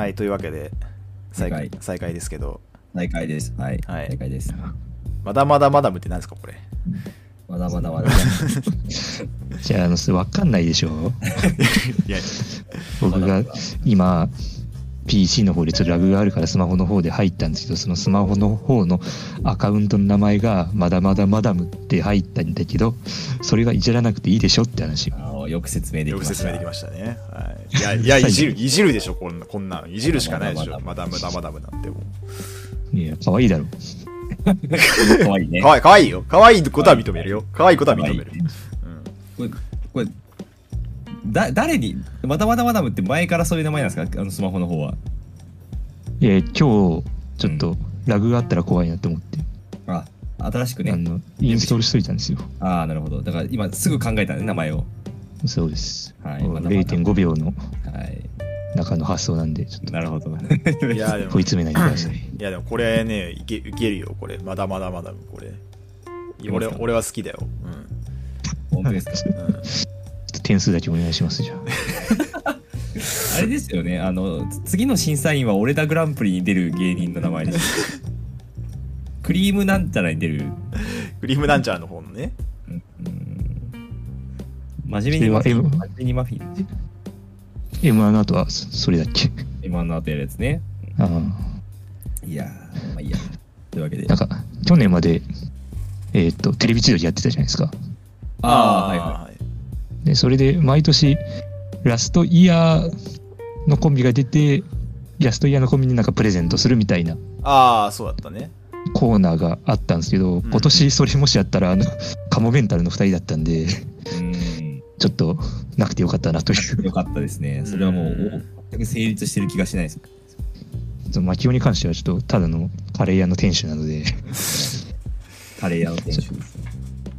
はい、というわけで、再開再再開ですけど、再開です。はい。はい再開です。まだまだマダムって何ですか、これ。まだまだまだ。じゃあ、あの、それわかんないでしょ？いや、僕が今、PC の方でちょっとラグがあるからスマホの方で入ったんですけど、そのスマホの方のアカウントの名前がまだまだマダムって入ったんだけど、それがいじらなくていいでしょって話。よく説明できよくました。説明できましたね。はい、いや、いや、いじる、いじるでしょ、こんな、こんなん。いじるしかないでしょ、マダムだ、マダムなんてもう。いや、可愛いだろ。かわいいね。かわいい、かわいいよ。かわいいことは認めるよ。かわいいことは認める。うんこれ、これ、だ、誰に、まだまだマダムって前からそういう名前なんですか？あのスマホの方は。いや、今日、ちょっとラグがあったら怖いなと思って、あ、新しくね。あの、インストールしといたんですよ。ああ、なるほど。だから今すぐ考えたね、名前を。そうです。はいまだまだ0.5秒のはい。中の発想なんで、ちょっなるほど。いや、でも、いと問い詰めないでください。や、でもこれね、いけ、いけるよ、これ。まだまだマダム、これ。俺、俺は好きだよ。うん。本当ですか？ちょっと点数だけお願いします、じゃあ。あれですよね。あの、次の審査員は俺だグランプリに出る芸人の名前です。クリームなんちゃらに出る。クリームなんちゃらの方のね。うん真面目にマフィン。真面目にマフィン。M1 の後はそそれだっけ？今の後やるやつね。あいやー、まあいいや。というわけであ。なんか、去年まで、えーっと、テレビ千鳥やってたじゃないですか。ああ、はいはい。い。で、それで毎年、ラストイヤーのコンビが出て、ラストイヤーのコンビになんかプレゼントするみたいなああ、そうだったね。コーナーがあったんですけど、ん今年それもしやったら、あの、カモメンタルの2人だったんで、うん。ちょっとなくてよかったなという。よかったですね。それはもううん、全く成立してる気がしないです。マキオに関してはちょっとただのカレー屋の店主なので、カレー屋の店主。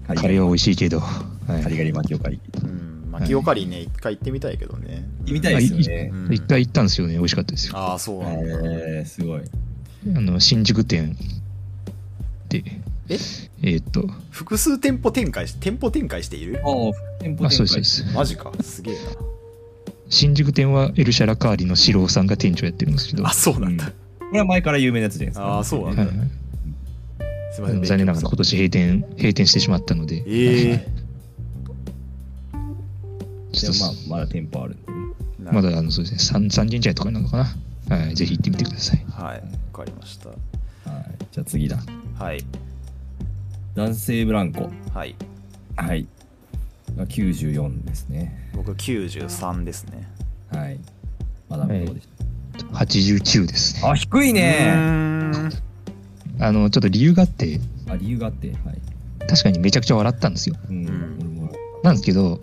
カカレーは美味しいけど、はカリガリ巻きおかり。うん。巻きおかりね、一回行ってみたいけどね。行ってみたいですよね。一回行ったんですよね、美味しかったですよ。ああ、そうなんだ。えー、すごい。あの新宿店で、え？えーっと、複数店舗展開し、店舗展開している？ああ、店舗あ、そう展開。ですそうです。マジか。すげえ新宿店はエルシャラカーリの四郎さんが店長やってるんですけど、な。あ、はそうなんだ。これは前から有名なやつじゃないですか。ああ、そうなんだ。いはいすみません。残念ながら今年閉店、閉店してしまったので、ええちょっとまあ、まだ店舗あるんでね。ー。まだあのそうですね、3, 三軒茶屋とかなのかな？はい、ぜひ行ってみてください。はい。わかりました。はい。じゃあ次だ。はい。男性ブランコ。はい。はい。が94ですね。僕93ですね。はい。まだどうでし89ですあ、低いうね。あの、ちょっと理由があって、あ、理由があって。はい。確かにめちゃくちゃ笑ったんですよ。うん。ん俺もなんですけど、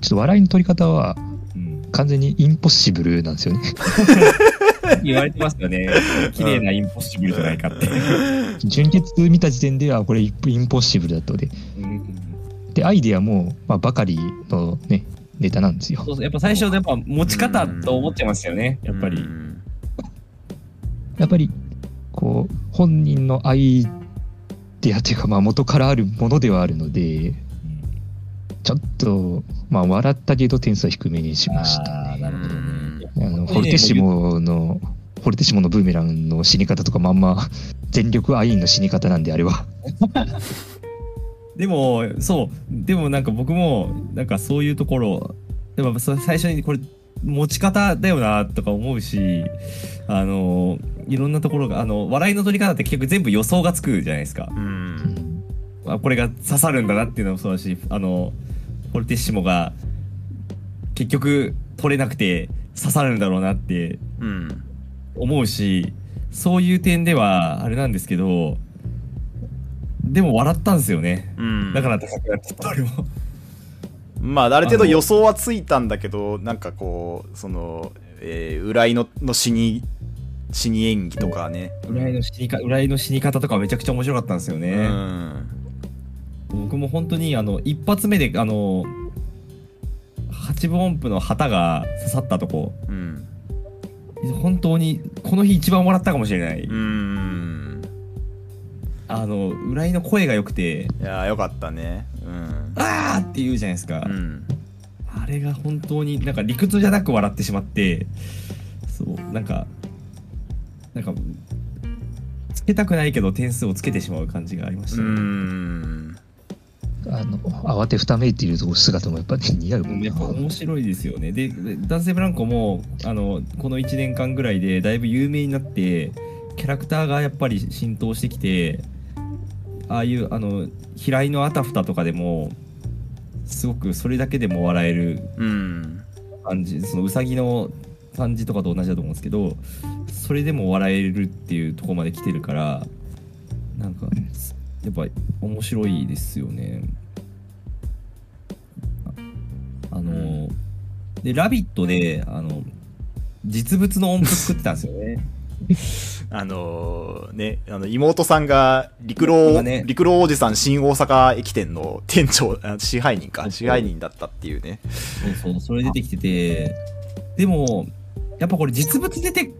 ちょっと笑いの取り方はうん。完全にインポッシブルなんですよね。言われてますよね。綺麗なインポッシブルじゃないかって。純潔見た時点ではこれインポッシブルだとで。うん。で、アイデアも、まあ、ばかりのね、ネタなんですよ。そうそう。やっぱ最初、やっぱ持ち方と思っちゃいますよね。やっぱり。うんやっぱり、こう、本人のアイデアというか、まあ、元からあるものではあるので、ちょっと、まあ、笑ったけど点数は低めにしました。ああ、なるほどね。あの、フォルテッシモの、フォルテッシモのブーメランの死に方とかまんま、全力アインの死に方なんで、あれは。でも、そう。でもなんか僕も、なんかそういうところ、でもそ最初にこれ、持ち方だよなとか思うし、あの、いろんなところが、あの、笑いの取り方って結局全部予想がつくじゃないですか。うん。あこれが刺さるんだなっていうのもそうだし、あの、フォルテッシモが結局取れなくて刺さるんだろうなってうん。思うし、そういう点ではあれなんですけど、でも笑ったんですよね。うん。だからってさっきやってた俺も。まあ、ある程度予想はついたんだけど、なんかこう、その、えー、浦井のの死に、死に演技とかね。浦井の死にか浦井の死に方とかめちゃくちゃ面白かったんですようね。ん。僕も本当にあの一発目であの八分音符の旗が刺さったとこうん。本当にこの日一番笑ったかもしれない、うん。あの浦井の声が良くていやー、よかったね。うん「あー!」って言うじゃないですか、うん。あれが本当になんか理屈じゃなく笑ってしまってそうなんかなんかつけたくないけど点数をつけてしまう感じがありましうたね、んあの慌てふためいている姿もやっぱり似合う。もんやっぱな面白いですよね。で、で男性ブランコもあのこの1年間ぐらいでだいぶ有名になって、キャラクターがやっぱり浸透してきて、ああいうあの平井のあたふたとかでも、すごくそれだけでも笑えるうん。感じ、そのうさぎの感じとかと同じだと思うんですけど、それでも笑えるっていうところまで来てるから、なんか、やっぱ面白いですよね。ああの、で、ラビットで、あの、実物の音符作ってたんですよね。あのーね、あの妹さんが陸路、がね陸路おじさん新大阪駅店の店長、あ支配人か、支配人だったっていうね。そうそう、それ出てきてて、でも、やっぱこれ実物出て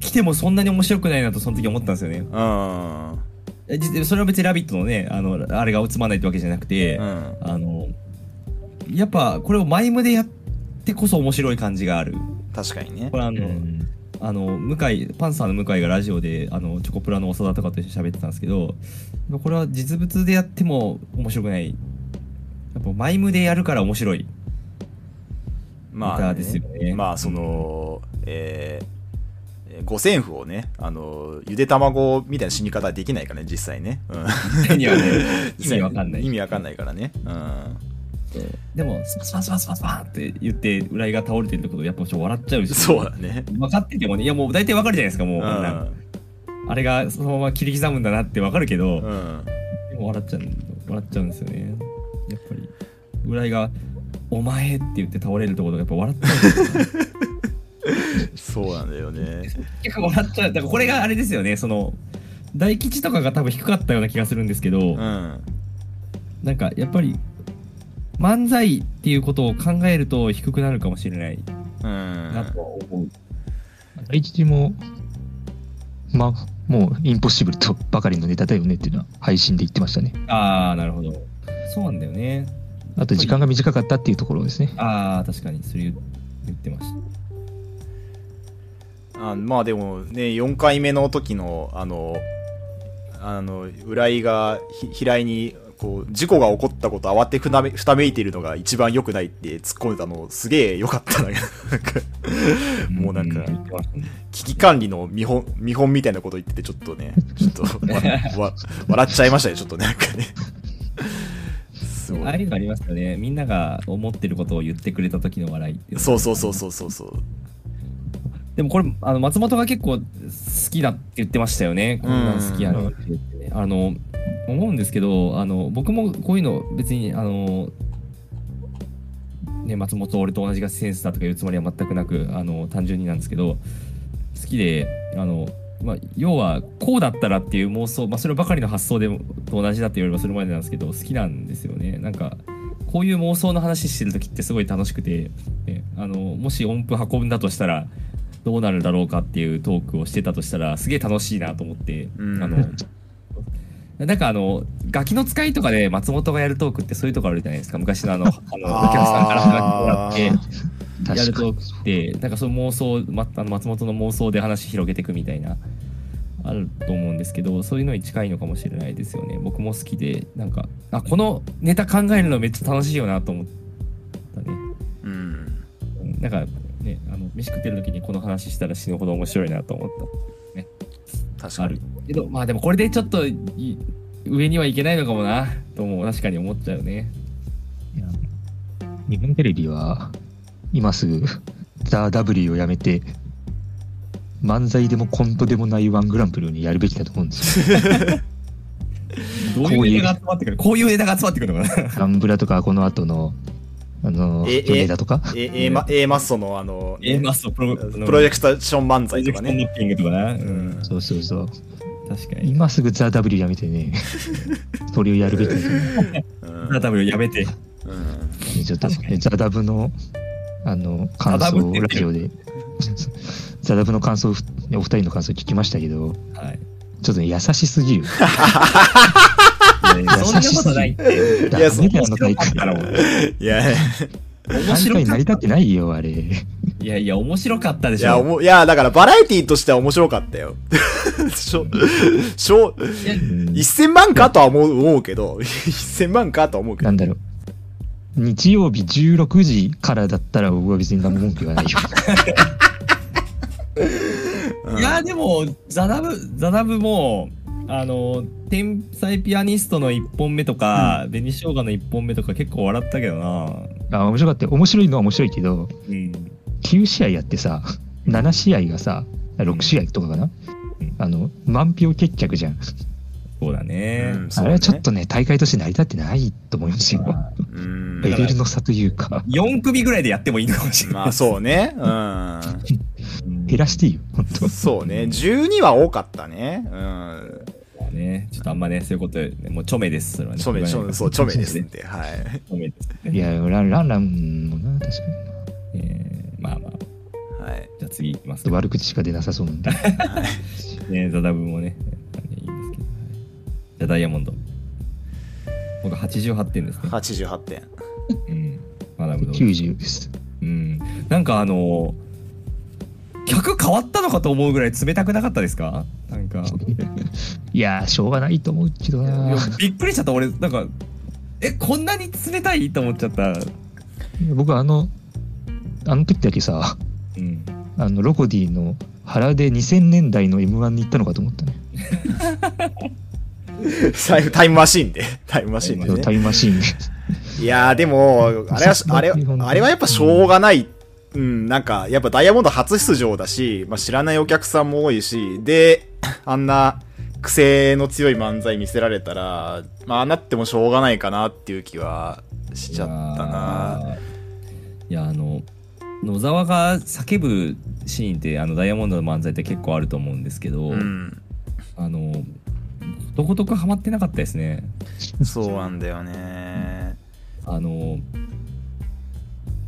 きてもそんなに面白くないなとその時思ったんですよね。うん。それは別に「ラビット!」のねあのあれがつまんないってわけじゃなくて、あのやっぱこれをマイムでやってこそ面白い感じがある。確かにね。こ。れあの、うん。あの向井パンサーの向井がラジオであのチョコプラの長田とかと一緒に喋ってたんですけどこれは実物でやっても面白くない。やっぱマイムでやるから面白い。まあ、ネタですよね。まあ、その、えーえー五線譜をね、あの、ゆで卵みたいな死に方はできないからね、実際ね。うん。意味 わかんない意味わかんないからね。うん。でもスパスパスパスパスパンって言って浦井が倒れてるってことやっぱちょっと笑っちゃうしそうだね。分かっててもねいやもう大体わかるじゃないですかもう、うん。あれがそのまま切り刻むんだなってわかるけど、うん。でも笑っちゃう笑っちゃうんですよねやっぱり浦井が「お前」って言って倒れるところがやっぱ笑っちゃうんですよね そうなんだよね。結構笑っちゃうだからこれがあれですよねその大吉とかが多分低かったような気がするんですけど、うん。なんかやっぱり漫才っていうことを考えると低くなるかもしれないうん。なとは思う、第一次も、まあ、もうインポッシブルとばかりのネタだよねっていうのは配信で言ってましたね。ああなるほどそうなんだよねあと時間が短かったっていうところですね。ああ確かにそれ言言ってましたあまあでもね、4回目の時の、あの、あの、浦井がひ平井に、こう、事故が起こったこと慌てふなめふためいているのが一番良くないって突っ込んでたの、すげえ良かったな。もうなんか危機管理の見本、見本みたいなこと言ってて、ちょっとね、ちょっと 笑っちゃいましたね、ちょっとね、なんかね。ああいうのありますよね。みんなが思ってることを言ってくれた時の笑いそうそうそうそうそうそう。でもこれあの松本が結構好きだって言ってましたよね。こんなん好きやなって言ってね。あの思うんですけどあの僕もこういうの別にあのね松本俺と同じがセンスだとかいうつもりは全くなくあの単純になんですけど好きであのまあ、要はこうだったらっていう妄想、まあ、そればかりの発想でもと同じだって言わればそれまでなんですけど好きなんですよね。なんかこういう妄想の話してる時ってすごい楽しくて、ね、あのもし音符運んだとしたらどうなるだろうかっていうトークをしてたとしたらすげえ楽しいなと思って、うん。あのなんかあのガキの使いとかで松本がやるトークってそういうとこあるじゃないですか。昔のあの あのお客さんからもらってやるトークってなんかその妄想、ま、あの松本の妄想で話広げていくみたいなあると思うんですけどそういうのに近いのかもしれないですよね。僕も好きでなんかあこのネタ考えるのめっちゃ楽しいよなと思ったね。うん。うんなんかねあの飯食ってる時にこの話したら死ぬほど面白いなと思った。ある確かに。けどまあでもこれでちょっとい上にはいけないのかもな。とも確かに思っちゃうね。いや日本テレビは今すぐザ・ W をやめて漫才でもコントでもないワングランプリにやるべきだと思うんですよ。どういうネタが集まってくるこういうネタが集まってくるのかな。ガンブラとかこの後のあのええ米田とか？A, A, マ A マッソのあの、A マストプロプロジェクション漫プロ才とかね。ジェクッピングとかな、ううん。ん、そうそうそう。確かに。今すぐザ・ W やめてね。それをやるべき。だと思ううん多分やめて。うん。ちょっとザ・ダブのあの感想をラジオで。ザ・ダブの感想お二人の感想聞きましたけど。はい。ちょっとね優しすぎる そんなことないってダいやメだよあの大会面白かったらもういや、面白かっ成り立ってないよあれいやいや、面白かったでいや、しょ。おもいや、だからバラエティとしては面白かったよ。しょ、しょ、いや1000万かとは思う思うけど、1000万かとは思うけどなん。だろう。日曜日16時からだったら僕は別に何も文句言わないよ。いや、でも、ザナブ、ザナブも、あの、天才ピアニストの1本目とか、紅生姜の1本目とか結構笑ったけどな。あ、面白かったよ。面白いのは面白いけど、うん。9試合やってさ、7試合がさ、6試合とかかな、うんあの、満票決着じゃん。そうだね。うんあれはちょっとね、大会として成り立ってないと思いますよ。うんレベルの差というか、4組ぐらいでやってもいいのかもしれない。まあそうね。うん。うん減らしていいよ、本当そうね。12は多かったね。うん。ね、ちょっとあんまね、そういうこと、ね、もうちょめです、それはね。ちょめ、ちょめ、そう、ちょめですんね。で、はい。ちょめですね。いや、ランランランもな、確かに。えーまあまあ、はい。じゃあ次いきます。悪口しか出なさそうなんで。ね、ザダブもね、いいんですけど。はいじゃあダイヤモンド。僕88点ですね。88点。うん。マダムド。90です。うん。なんかあの客変わったのかと思うぐらい冷たくなかったですか？なんか。いやー、しょうがないと思うけどな。びっくりしちゃった、俺、なんか、え、こんなに冷たいと思っちゃった。僕あの、あの時だけさ、うん。あの、ロコディの腹で2000年代の M1 に行ったのかと思ったね。タイムタイムマシンで。タイムマシンでねタ。イムマシーンで。いやーでも、あれは、あれ、あれはやっぱしょうがない。うん、なんか、やっぱダイヤモンド初出場だし、まあ、知らないお客さんも多いし、で、あんな癖の強い漫才見せられたら、まあ、なってもしょうがないかなっていう気はしちゃったな。いや、あの、野沢が叫ぶシーンって、あの、ダイヤモンドの漫才って結構あると思うんですけど、うん。あの、ことごとくハマってなかったですね。そうなんだよね。あの、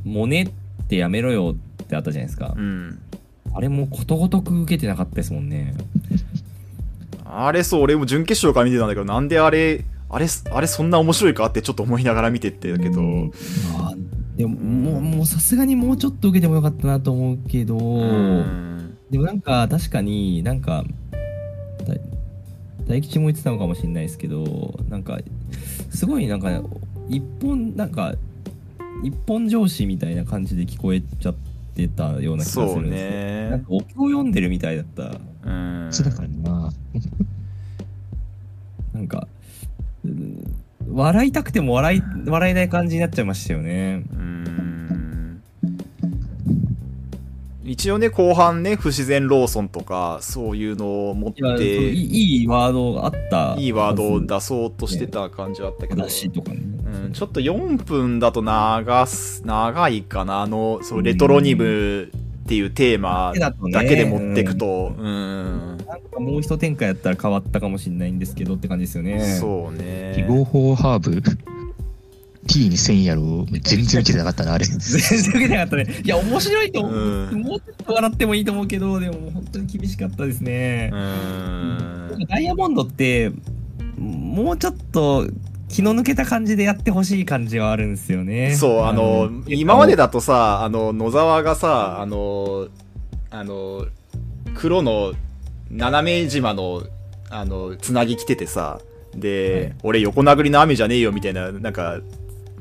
モネってやめろよってあったじゃないですかう。ん。あれもことごとく受けてなかったですもんね。あれそう、俺も準決勝から見てたんだけど、なんであれ、あれ、あれそんな面白いかってちょっと思いながら見てってたけど、あでも、もう、もうさすがにもうちょっと受けてもよかったなと思うけど、うん。でもなんか確かになんか大大吉も言ってたのかもしれないですけどなんかすごいなんか一本なんか一本上司みたいな感じで聞こえちゃってたような気がすそうるんですよ、なんねか。お経を読んでるみたいだった。うん。そうだからな。なんかうん笑いたくても笑い笑えない感じになっちゃいましたよね。うーん。一応ね、後半ね、不自然ローソンとか、そういうのを持って、いいワードがあったいいワードを出そうとしてた感じはあったけど、話とかね、うん、ちょっと4分だと長す、長いかな、あの、そうレトロニムっていうテーマだけで持ってくと、うん、なんかもう一展開やったら変わったかもしれないんですけどって感じですよね。そうね。記号法ハーブ T に1000やろ全然受けてなかったな、あれ。全然受けなかったね。いや、面白いと思う。うんもうちょっと笑ってもいいと思うけど、でも本当に厳しかったですねう。ん。ダイヤモンドって、もうちょっと気の抜けた感じでやってほしい感じはあるんですよね。そう、あの、ん今までだとさ、あの、野沢がさ、あの、あの、黒の斜め島の、あの、つなぎ着ててさ、で、はい。俺横殴りの雨じゃねえよみたいな、なんか、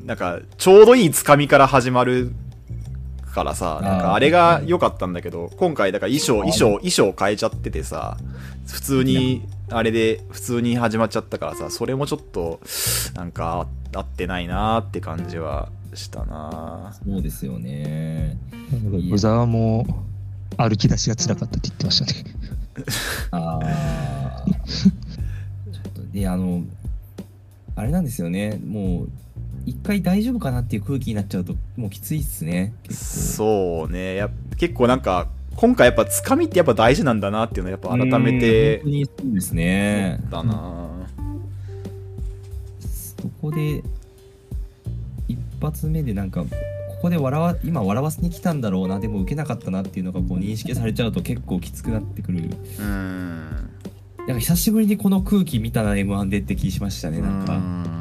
なんか、ちょうどいいつかみから始まるからさ、なんかあれが良かったんだけど、今回だから衣装、衣装、衣装変えちゃっててさ、普通に、あれで普通に始まっちゃったからさ、それもちょっと、なんか合ってないなーって感じはしたなそうですよね。小沢も歩き出しが辛かったって言ってましたね。ああ。ちょっと、で、あの、あれなんですよね。もう、一回大丈夫かなっていう空気になっちゃうと、もうきついっすね。そうね。や結構なんか、今回やっぱつかみってやっぱ大事なんだなっていうのをやっぱ改めてうん本当にそうです思ねっ。たな。そこで一発目でなんかここで笑わ今笑わせに来たんだろうなでも受けなかったなっていうのがこう認識されちゃうと結構きつくなってくる。うん。なんか久しぶりにこの空気見たな M1 でって気しましたねなんか。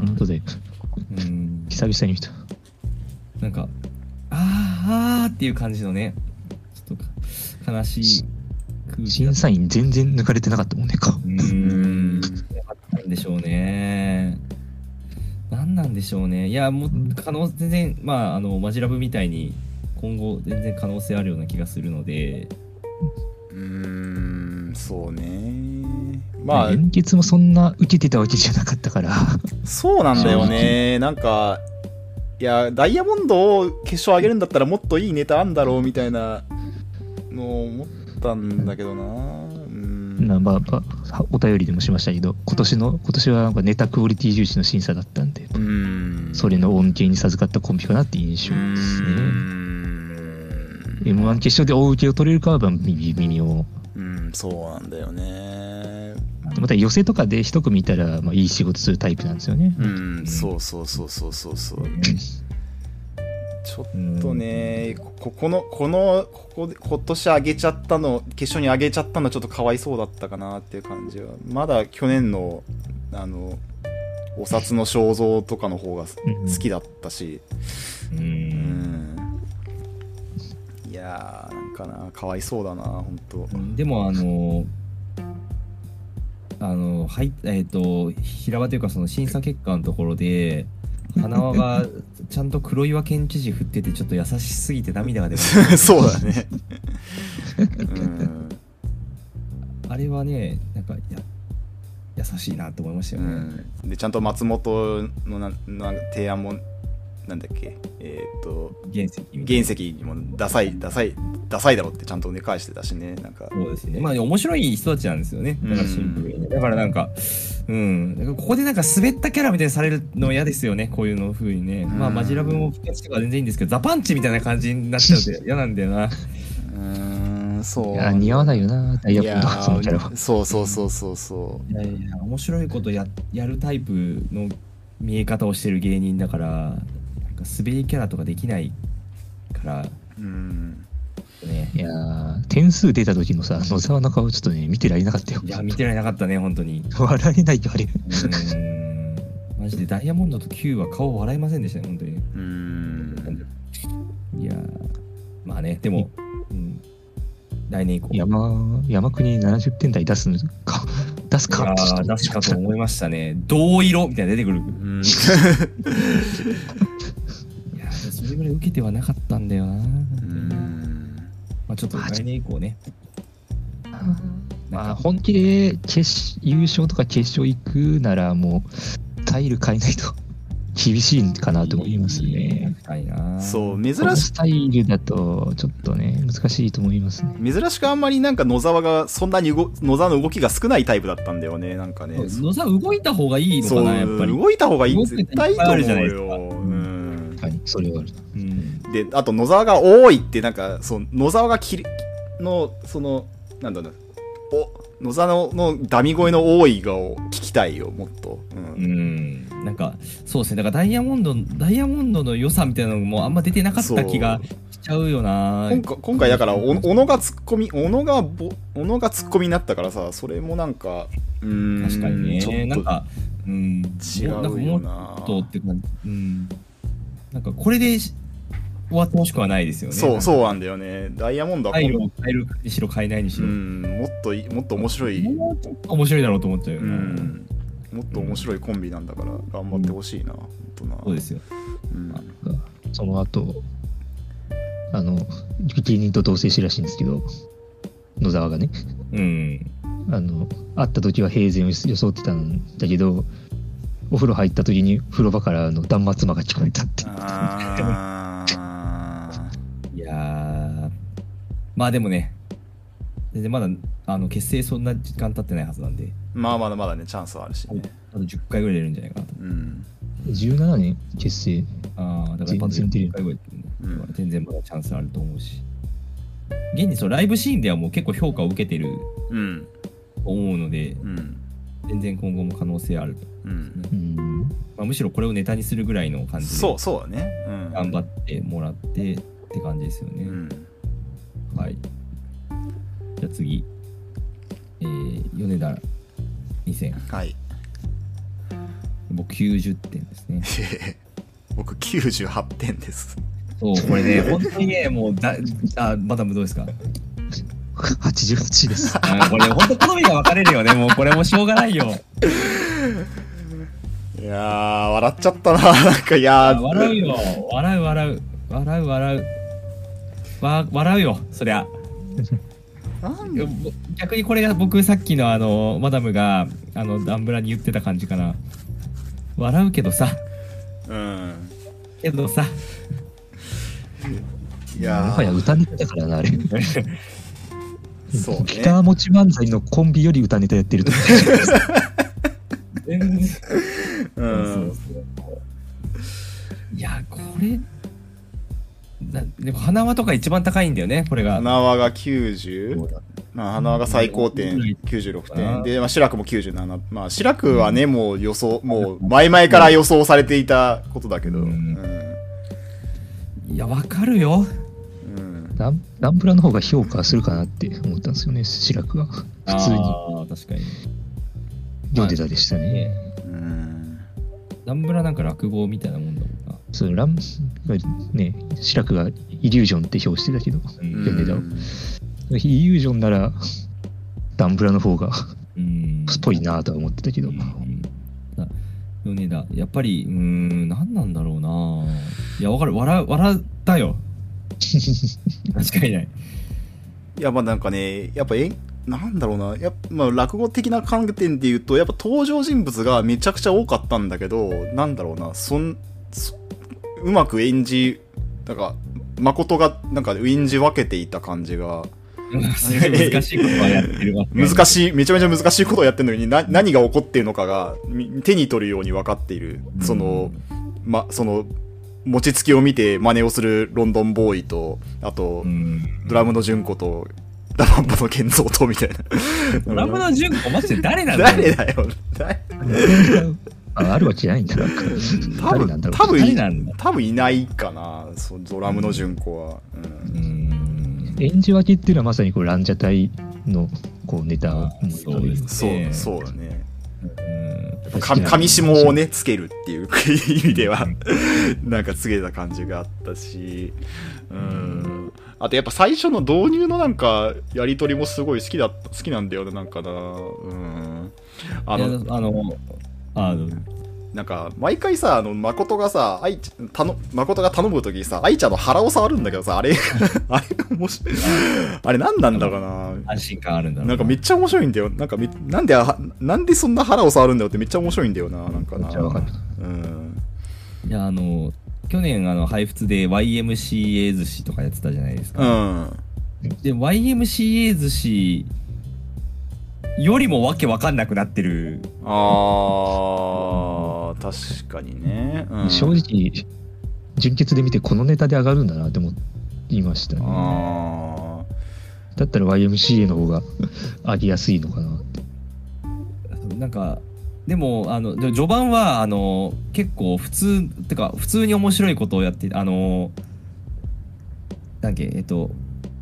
本当で、うん。久々に見た。なんかあーあーっていう感じのね悲しい空気だ審査員全然抜かれてなかったもんね、顔。うーん。なんでしょうね。何なんでしょうね。いや、もう、可能、全然、まあ、あの、マジラブみたいに、今後、全然可能性あるような気がするので、うーんそうねまあ連結もそんな受けてたわけじゃなかったから。そうなんだよねなんかいやダイヤモンドを決勝上げるんだったらもっといいネタあんだろうみたいなのを思ったんだけどな。うん。なまあまあ、お便りでもしましたけど、今年の、今年はなんかネタクオリティ重視の審査だったんで、うん。それの恩恵に授かったコンビかなっていう印象うですね。ん。M1 決勝で大受けを取れるかは微微妙。うんそうなんだよね。また寄せとかで一組いたら、まあ、いい仕事するタイプなんですよね。うん。そうそうそうそうそうそう ちょっとね、こここの、この、ここで、今年上げちゃったの、決勝に上げちゃったのちょっとかわいそうだったかなっていう感じは。まだ去年の、あの、お札の肖像とかの方がうん好きだったし、う。うんん。いやー、なんかな、かわいそうだな、ほんと。でも、あの、あの、はい、えっ、と、平場というか、その審査結果のところで、花輪がちゃんと黒岩県知事振ってて、ちょっと優しすぎて涙が出ました。そうだね。うん。あれはね、なんか、や、優しいなと思いましたよね。うん、でちゃんと松本のなな提案もなんだっけ？えっ、と原石原石にもダサいダサいダサいだろってちゃんとね返してたしねなんかそうですね。まあ、面白い人たちなんですよね。だからシンプルにね。だからなんか、うん。ここでなんか滑ったキャラみたいにされるの嫌ですよね。こういうの風にね。まあ、うんマジラブも復活とか全然いいんですけど、ザパンチみたいな感じになっちゃうと嫌なんだよな。うーんそういや、似合わないよな、ダイヤモンドそのキャラは。そうそうそうそうそいやいや、面白いことややるタイプの見え方をしてる芸人だから、か滑りキャラとかできないから、ううんね。いやー点数出た時のさ、野沢の顔ちょっとね、見てられなかったよい。や、見てられなかったね、本当に。笑えないよ、あれ。うーん。マジでダイヤモンドと Q は顔笑いませんでしたね、本当に。うーんいやーまあね、でも、うん、来年以降。山、山国70点台出すか、出すか。出すかと思いましたね。銅色みたいなの出てくる。それぐらい受けてはなかったんだよな。うんまあちょっと来年以降ね。まあ、本気で決優勝とか決勝行くなら、もう、タイル変えないと厳しいかなと思いますね。高い。そう珍しこのスタイルだと、ちょっとね、難しいと思いますね。珍しくあんまりなんか野沢がそんなに動野沢の動きが少ないタイプだったんだよねなんかね野沢動いた方がいいのそうかな、やっぱり。動いた方がいい動く絶対いいと思ういいあるじゃないですかよそれはある。うん。であと野沢が多いってなんかそう野沢がきりのそのなんだろうお野沢ののダミ声の多いがを聞きたいよもっと、ううんん。なんか、そうですね。だからダイヤモンド、ダイヤモンドの良さみたいなのもあんま出てなかった気がしちゃうよな。今回今回だからお小野がツッコミ小野がぼ小野がツッコミになったからさそれもなんかうーん確かにね。ちょっとなんか、うん。違うよなもっとって感じ。うん。なんかこれでし終わってほしくはないですよね。そうそうなんだよねダイヤモンドはタイルこを変えるにしろ変えないにしろ。うんもっといもっと面白い、もうちょっと面白いだろうと思っちゃうような。ん、もっと面白いコンビなんだから頑張ってほしいな、ほんとなそうですよ。うんその後、あの、芸人と同棲してるらしいんですけど、野沢がね、うん。ああの、会った時は平然を装ってたんだけど、お風呂入った時に風呂場からあの断末魔が聞こえたって。いやー、まあでもね、全然まだあの結成そんな時間経ってないはずなんで、まあまだまだねチャンスはあるしね。あと10回ぐらい出るんじゃないかなと。うん。17年結成。ああ、だから10全然出る回ぐらい出るねうん。全然まだチャンスあると思うし。現にそのライブシーンではもう結構評価を受けてるうん。と思うので、うん。全然今後も可能性あると。うんうん。まあ、むしろこれをネタにするぐらいの感じでそうそうだねうん頑張ってもらってって感じですよね。うんはい。じゃあ次。えー、米田2000。はい僕90点ですね。僕98点ですそう、これね、本当にね、もうだ、あ、マダムどうですか？88です。あこれ本当好みが分かれるよね。もうこれもしょうがないよ。いやー、笑っちゃったな。なんか、いやー、笑うよ。笑う笑う。笑う笑う。わ笑うよ、そりゃ。逆にこれが僕さっきのあの、マダムが、あの、ダンブラに言ってた感じかな。笑うけどさ、うん。けどさ。いやもはやー、歌ネタだからな、あれ。そうねギター持ち漫才のコンビより歌ネタやってると。全然。う。そうんそういや、これ、なでも花輪とか一番高いんだよね、これが。花輪が 90? まあ、花輪が最高点96点。で、まあ、志らくも97。まあ、志らくはね、もう予想、もう、前々から予想されていたことだけど。ううんん。いや、わかるよ。うん。ランランブラの方が評価するかなって思ったんですよね、志らくは。普通にああ、確かに。読んでたでしたね。うん。ダンブラなんか落語みたいなもんだもんな。そうランね、志らくがイリュージョンって表してたけど、うん読んでたわイリュージョンならダンブラの方がうん。っぽいなとは思ってたけど、うんだ米田、やっぱり、うーん、何なんだろうな。いや、わかる。笑う、笑ったよ。間違いない。いや、まあなんかね、やっぱえ、なんだろうな、やっぱ、まあ落語的な観点で言うと、やっぱ登場人物がめちゃくちゃ多かったんだけど、なんだろうな、そん、そうまく演じ、なんか、誠がなんか演じ分けていた感じが、難しいことはやってるわ。難しい、めちゃめちゃ難しいことをやってるのに、な、何が起こっているのかが、み手に取るように分かっている。その、ま、その、餅つきを見て真似をするロンドンボーイと、あと、うん。ドラムの純子と、ダバンボの健三と、みたいな。ドラムの純子、マジで誰なんだ誰だよ。誰ああるわけないんだ多分誰なんだろう多分多分いないかな、そうドラムの純子は。演じ分けっていうのはまさにこうランジャタイのこうネタそうですそう、ねそうだね。うんか上下をね、つけるっていう意味では、なんかつけた感じがあったし、うん。あとやっぱ最初の導入のなんか、やりとりもすごい好きだった、好きなんだよね、なんかな。うん。あの、あの、あの、なんか、毎回さ、あの、誠がさ、愛ち、たの、誠が頼むときにさ、愛ちゃんの腹を触るんだけどさ、あれ、あれ、面白い。あれ何なんだかな。安心感あるんだろうなんかめっちゃ面白いんだよ。なんかめ、なんで、あなんでそんな腹を触るんだよってめっちゃ面白いんだよな、なんかな。めっちゃわかるうん。いや、あの、去年、あの、配布で YMCA 寿司とかやってたじゃないですうか。ん。で、YMCA 寿司よりもわけわかんなくなってる。あー、確かにね。うん、正直純潔で見てこのネタで上がるんだなって思いましたねあだったら YMCA の方が上げやすいのかなってなんか、でも、あの、で序盤は、あの、結構普通、てか、普通に面白いことをやって、あの、なんけ、えっと、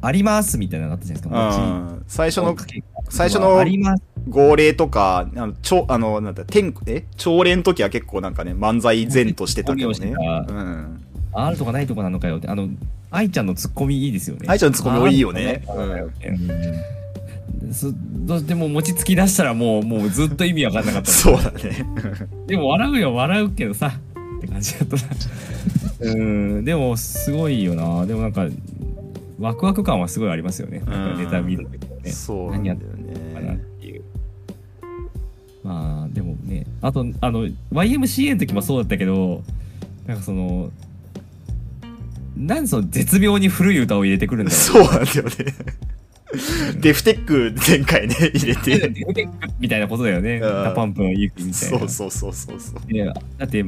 ありますみたいなのがあったじゃないですか。最初の餅最初の。号令とか、あの、ちょ、あの、なんだ、天、え？朝礼の時は結構なんかね、漫才前としてたけどね。うん。あるとかないとかなのかよって。あの、愛ちゃんのツッコミいいですよね。愛ちゃんのツッコミ多いよねあーそうだよねそどでも餅つき出したらもう、もうずっと意味わかんなかった。そうだね。でも笑うよ、笑うけどさ。って感じだったな。うん、でもすごいよな。でもなんか、ワクワク感はすごいありますよね。なんかネタ見るときはね。そうなんだよかなっね。ていう。まあ、でもね、あと、あの、YMCA の時もそうだったけど、なんかその、なんでその絶妙に古い歌を入れてくるんだろう。そうなんだよね。デフテック前回ね、入れて。みたいなことだよね。ん DA PUMP のユキみたいな。そうそうそうそうそう。いやだって、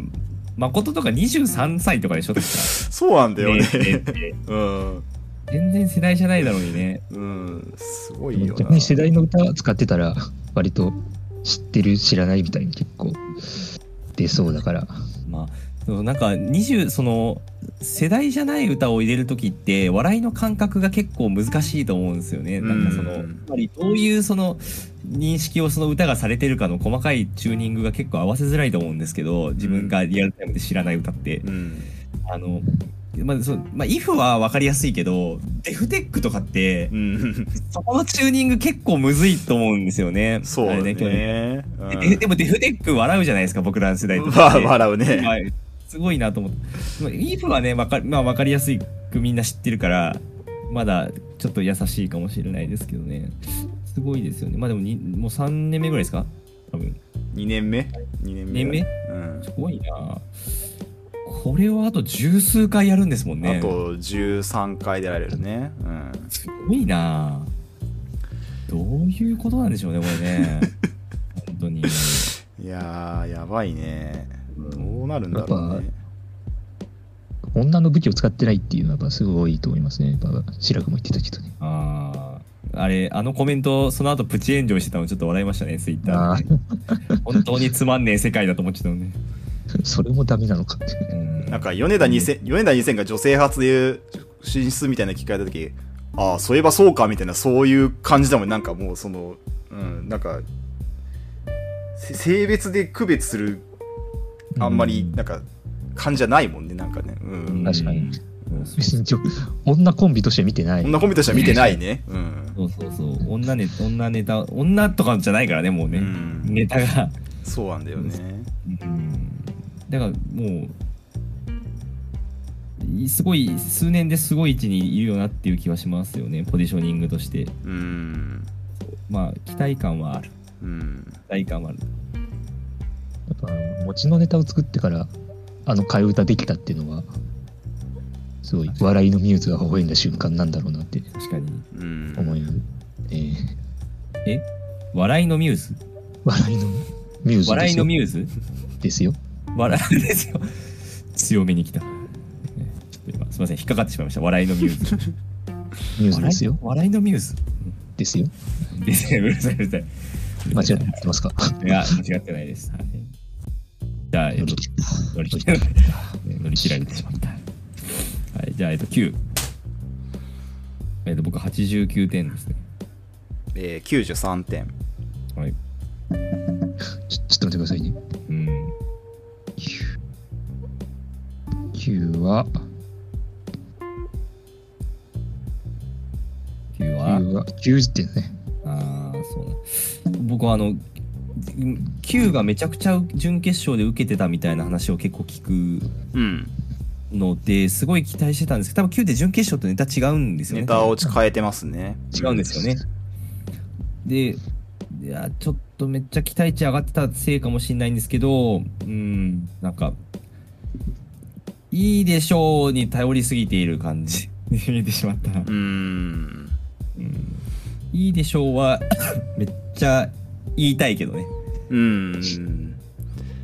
誠とか23歳とかでしょ。そうなんだよね。ねえってうん。全然世代じゃないだろうにね。うん。すごいよな。逆に世代の歌使ってたら割と知ってる知らないみたいに結構出そうだからまあ、なんか20その世代じゃない歌を入れる時って笑いの感覚が結構難しいと思うんですよね。なんかその、うんやっぱりどういうその認識をその歌がされてるかの細かいチューニングが結構合わせづらいと思うんですけど自分がリアルタイムで知らない歌って。うん。あのまあ、そう、まあ、if は分かりやすいけど、デフテックとかってう、ん。そこのチューニング結構むずいと思うんですよね。そうね。今日ね。ででもデフテック笑うじゃないですか、僕らの世代とうん。か笑うね。はい。すごいなと思って。まあ if はね、わかまあ、分かりやすくみんな知ってるから、まだちょっと優しいかもしれないですけどね。すごいですよね。まあでもに、もう3年目ぐらいですか？多分。2年目 ?2 年目。年目？うん。すごいなこれをあと十数回やるんですもんね。あと13回出られるね。うん。すごいなどういうことなんでしょうね、これね。本当に。いやー、やばいね。どうなるんだろうね。女の武器を使ってないっていうのはやっぱすごいと思いますね。やっぱ白くも言ってたけどね。ああ。あれ、あのコメント、その後プチ炎上してたのちょっと笑いましたね、ツイッタあー。本当につまんねえ世界だと思ってたのね。それもダメなのか。うんなんか、米田2000、米田2000が女性初で進出みたいな聞かれたとき、ああ、そういえばそうか、みたいな、そういう感じだもん。なんかもう、その、うん、なんか、せ性別で区別する、あんまり、なんか、感じじゃないもんね、なんかね。うん。確かに別に女コンビとしては見てない。こんなコンビとしては見てないね。うん。そうそうそう。女ネ女ネタ、女とかじゃないからね、もうね。うんネタが。そうなんだよね。うん。だからもう、いすごい、数年ですごい位置にいるよなっていう気はしますよね、ポジショニングとして。うん。まあ、期待感はある。うん。期待感はある。やっぱ持ちのネタを作ってからあの替え歌できたっていうのはすごい笑いのミューズが微笑んだ瞬間なんだろうなって確かに。うん。思います、え？ーえ笑いのミューズ？笑いのミューズ笑いですよのミューズ？ですよ笑いですよ。強めに来た。今、すみません、引っかかってしまいました。笑いのミューズ。ミューズですよ笑い笑いのミューズ？ですよですね、うるさい、うるさい。間違ってますか？いや、間違ってないです。はい、じゃあ、えっと、乗り切られ 乗り切られてしまった。はい、じゃあ、えっと、9。えっと、僕89点ですね。えー、93点。はい。ちょちょっと待ってくださいねうん。9は9は、9は90点ねああ、そうな。僕はあの、9がめちゃくちゃ準決勝で受けてたみたいな話を結構聞くうん。のですごい期待してたんですけど多分9で準決勝とネタ違うんですよねネタを変えてますね。違うんですよね。でいやちょっとめっちゃ期待値上がってたせいかもしれないんですけどうんなんかいいでしょうに頼りすぎている感じに 見えてしまった、うーん。うん。いいでしょうは めっちゃ言いたいけどね。うーん。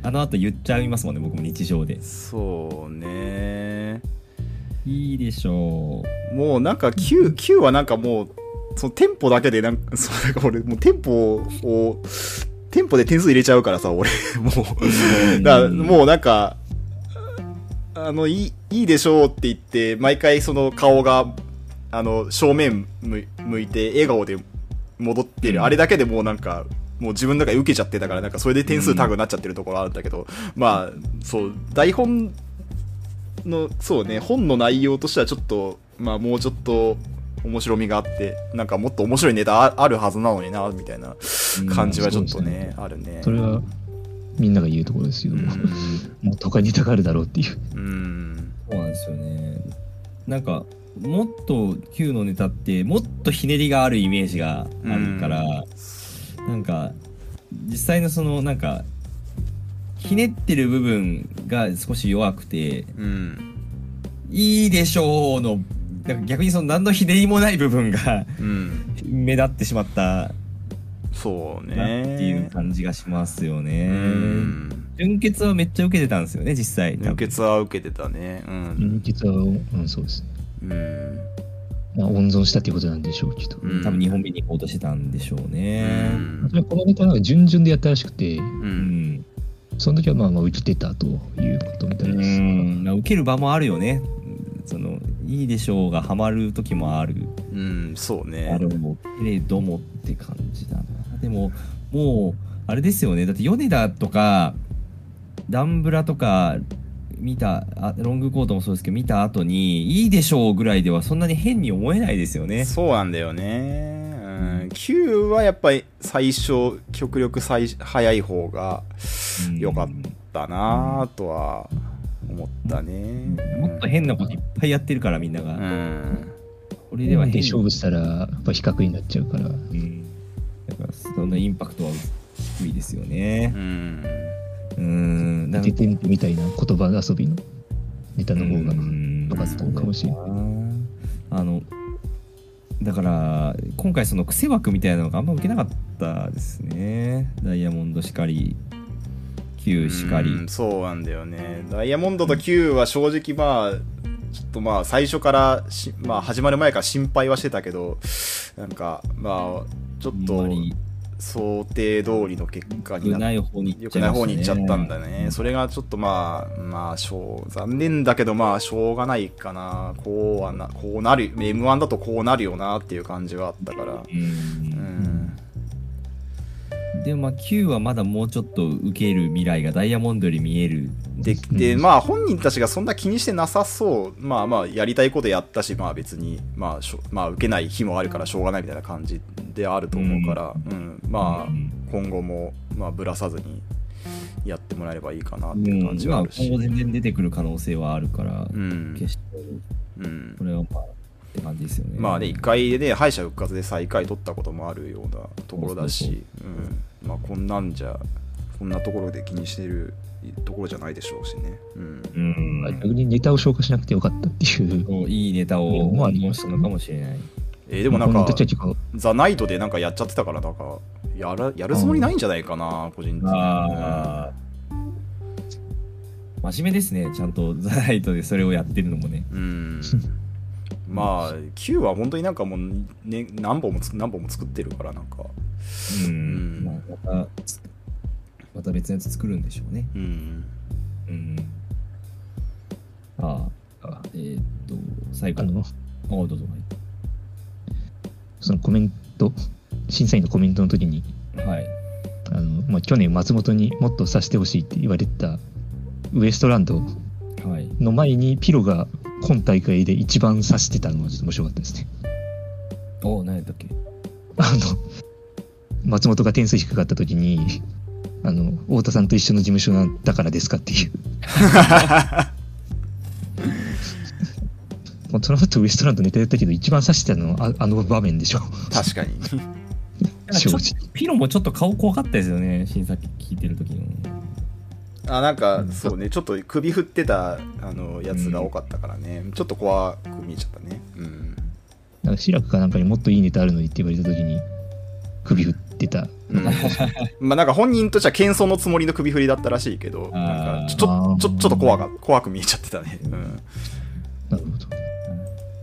あの後言っちゃいますもんね僕も日常で。そうね。いいでしょう。もうなんか9、9はなんかもう、そのテンポだけでなんか、そうなんか俺、もうテンポを、テンポで点数入れちゃうからさ、俺、もう、だからもうなんか、あの、いい、いいでしょうって言って、毎回その顔が、あの、正面向向いて、笑顔で戻ってる、うん。あれだけでもうなんか、もう自分の中で受けちゃってたから、なんかそれで点数高くなっちゃってるところあるんだけど、まあ、そう、台本の、そうね、本の内容としてはちょっと、まあもうちょっと面白みがあって、なんかもっと面白いネタああるはずなのにな、みたいな感じはちょっとね、あるね。それはみんなが言うところですけど も、もっと他にネタがあるだろうっていう。うん。そうなんですよね。なんか、もっと Q のネタって、もっとひねりがあるイメージがあるから、なんか、実際のその、なんか、ひねってる部分が少し弱くて、うん。いいでしょうの、逆にその何のひねりもない部分がうん。目立ってしまったそうなっていうね。感じがしますようね。ん。純潔はめっちゃ受けてたんですよね、実際。多分入血は受けてたね。うん。人気は、うん、そうですね、うん。まあ、温存したっていうことなんでしょうけど、うん多分2本目に行こうとしてたんでしょうね。それこのネタなんか順々でやったらしくてう。うんん。その時はまあまあ受けてたということみたいです、うん、まあ受ける場もあるよね。その、いいでしょうがハマる時もある。うん、そうねあ。るもけれどもって感じだな。でも、もう、あれですよね。だって、米田とか、ダンブラとか、見たあロングコートもそうですけど見た後にいいでしょうぐらいではそんなに変に思えないですよね。そうなんだよね。うん、9はやっぱり最初、極力最早い方が良かったなとは思ったね。もっと変なこといっぱいやってるからみんなが、うん。これでは変。でに勝負したらやっぱ比較になっちゃうから。うん。だからそのインパクトは低いですよね。うん。うんなん出てみてみたいな言葉遊びのネタの方がうん良かったのかもしれない。あのだから今回その癖枠みたいなのがあんま受けなかったですねダイヤモンドしかり Q しかりうんそうなんだよね。ダイヤモンドと Q は正直まあ、ちょっとまあ最初からし、まあ始まる前から心配はしてたけど、なんかまあ、ちょっあんとまり想定通りの結果になっ良くない方に行良っちゃいましたねくない方に行っちゃったんだね。それがちょっとまあ、まあ、しょう、残念だけどまあ、しょうがないかな。こうはな、こうなる、M1 だとこうなるよなっていう感じはあったから。ううんん。でもまあ Q はまだもうちょっと受ける未来がダイヤモンドより見えるで、で、まあ本人たちがそんな気にしてなさそう。まあまあ、やりたいことやったし、まあ別に、まあしょ、まあ受けない日もあるからしょうがないみたいな感じであると思うから、うん。まあ、今後も、まあぶらさずにやってもらえればいいかなっていう感じはあるし。まあ今後全然出てくる可能性はあるから、うん。決してうんこ。れはまあって感じですよねまあね、一回でね、敗者復活で最下位取ったこともあるようなところだし、うん。まあこんなんじゃ、こんなところで気にしてるところじゃないでしょうしね。うん。うんまあ逆にネタを消化しなくてよかったっていういいネタをまあ残したのかもしれない。えーでもなんかザ・ナイトでなんかやっちゃってたから、なんか、やらやるつもりないんじゃないかな、個人的に。ああ。真面目ですね、ちゃんと ザナイトでそれをやってるのもね。うん。まあ、Q は本当になんかもう、ね、何本もつ何本も作ってるから、なんか、うん。んまあ、また、また別のやつ作るんでしょうね。うん。うん。ああ、えーっと、最後あのあどうぞ。そのコメント審査員のコメントの時にはい。はい。あの、まあ、去年松本にもっとさせてほしいって言われてたウエストランドはい。の前にピロが今大会で一番指してたのがちょっと面白かったですね。お何やったっけ？あの松本が点数低かった時にあの太田さんと一緒の事務所なんだからですかっていう。もうその後ウエストランドネタやったけど一番指してたのはああの場面でしょ確かに。ピロもちょっと顔怖かったですよね、審査聞いてる時の。あ、なんか、そうね、ちょっと首振ってたあのやつが多かったからね、ちょっと怖く見えちゃったね。うん。なんか志らくかなんかにもっといいネタあるのにって言われた時に首振ってたうん、まあなんか本人としては謙遜のつもりの首振りだったらしいけど、なんかちょちょちょちょっと怖が怖く見えちゃってたね。うん。なるほど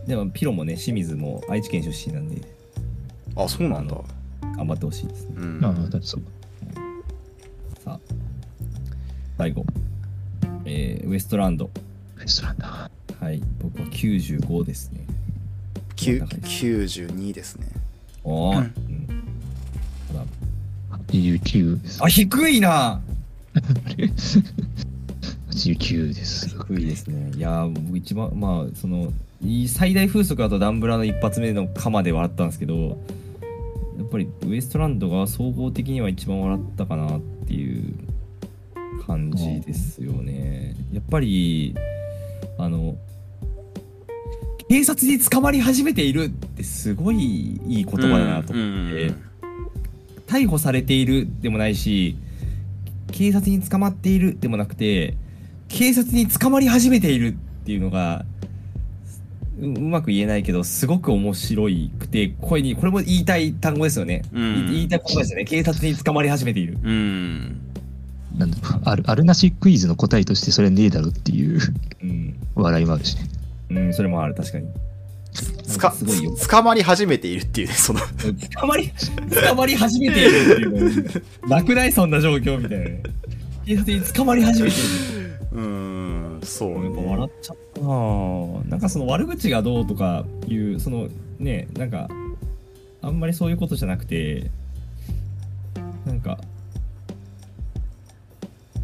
でもピロもね、清水も愛知県出身なんで、あ、そうなんだ。頑張ってほしいですね。うん。ああだってそうさあ、最後。えーウエストランド。ウエストランドはい、僕は95ですね。きゅ高いです92ですね。おー、うんうんただ89ですあ、低いな 89です低いですね。いやー、僕一番、まあ、その、最大風速だとダンブラの一発目の鎌で笑ったんですけど、やっぱりウエストランドが総合的には一番笑ったかなっていう感じですよね。やっぱり、あの、警察に捕まり始めているってすごいいい言葉だなと思って、逮捕されているでもないし警察に捕まっているでもなくて警察に捕まり始めているっていうのがううまく言えないけどすごく面白いくて声にこれも言いたい単語ですよね、うん。言いたい言葉ですよね。警察に捕まり始めている。うん。なんだろうあるあるなしクイズの答えとしてそれねえだろっていううん、笑いもあるし。ねうん、それもある。確かに。つかすごいよ。つ捕まり始めているっていうね、その、捕まり捕まり始めているっていうの。なくない？そんな状況みたいな。ね警察に捕まり始めているうーん、そうやっぱね。笑っちゃったなぁなんかその悪口がどうとかいうそのねなんかあんまりそういうことじゃなくてなんか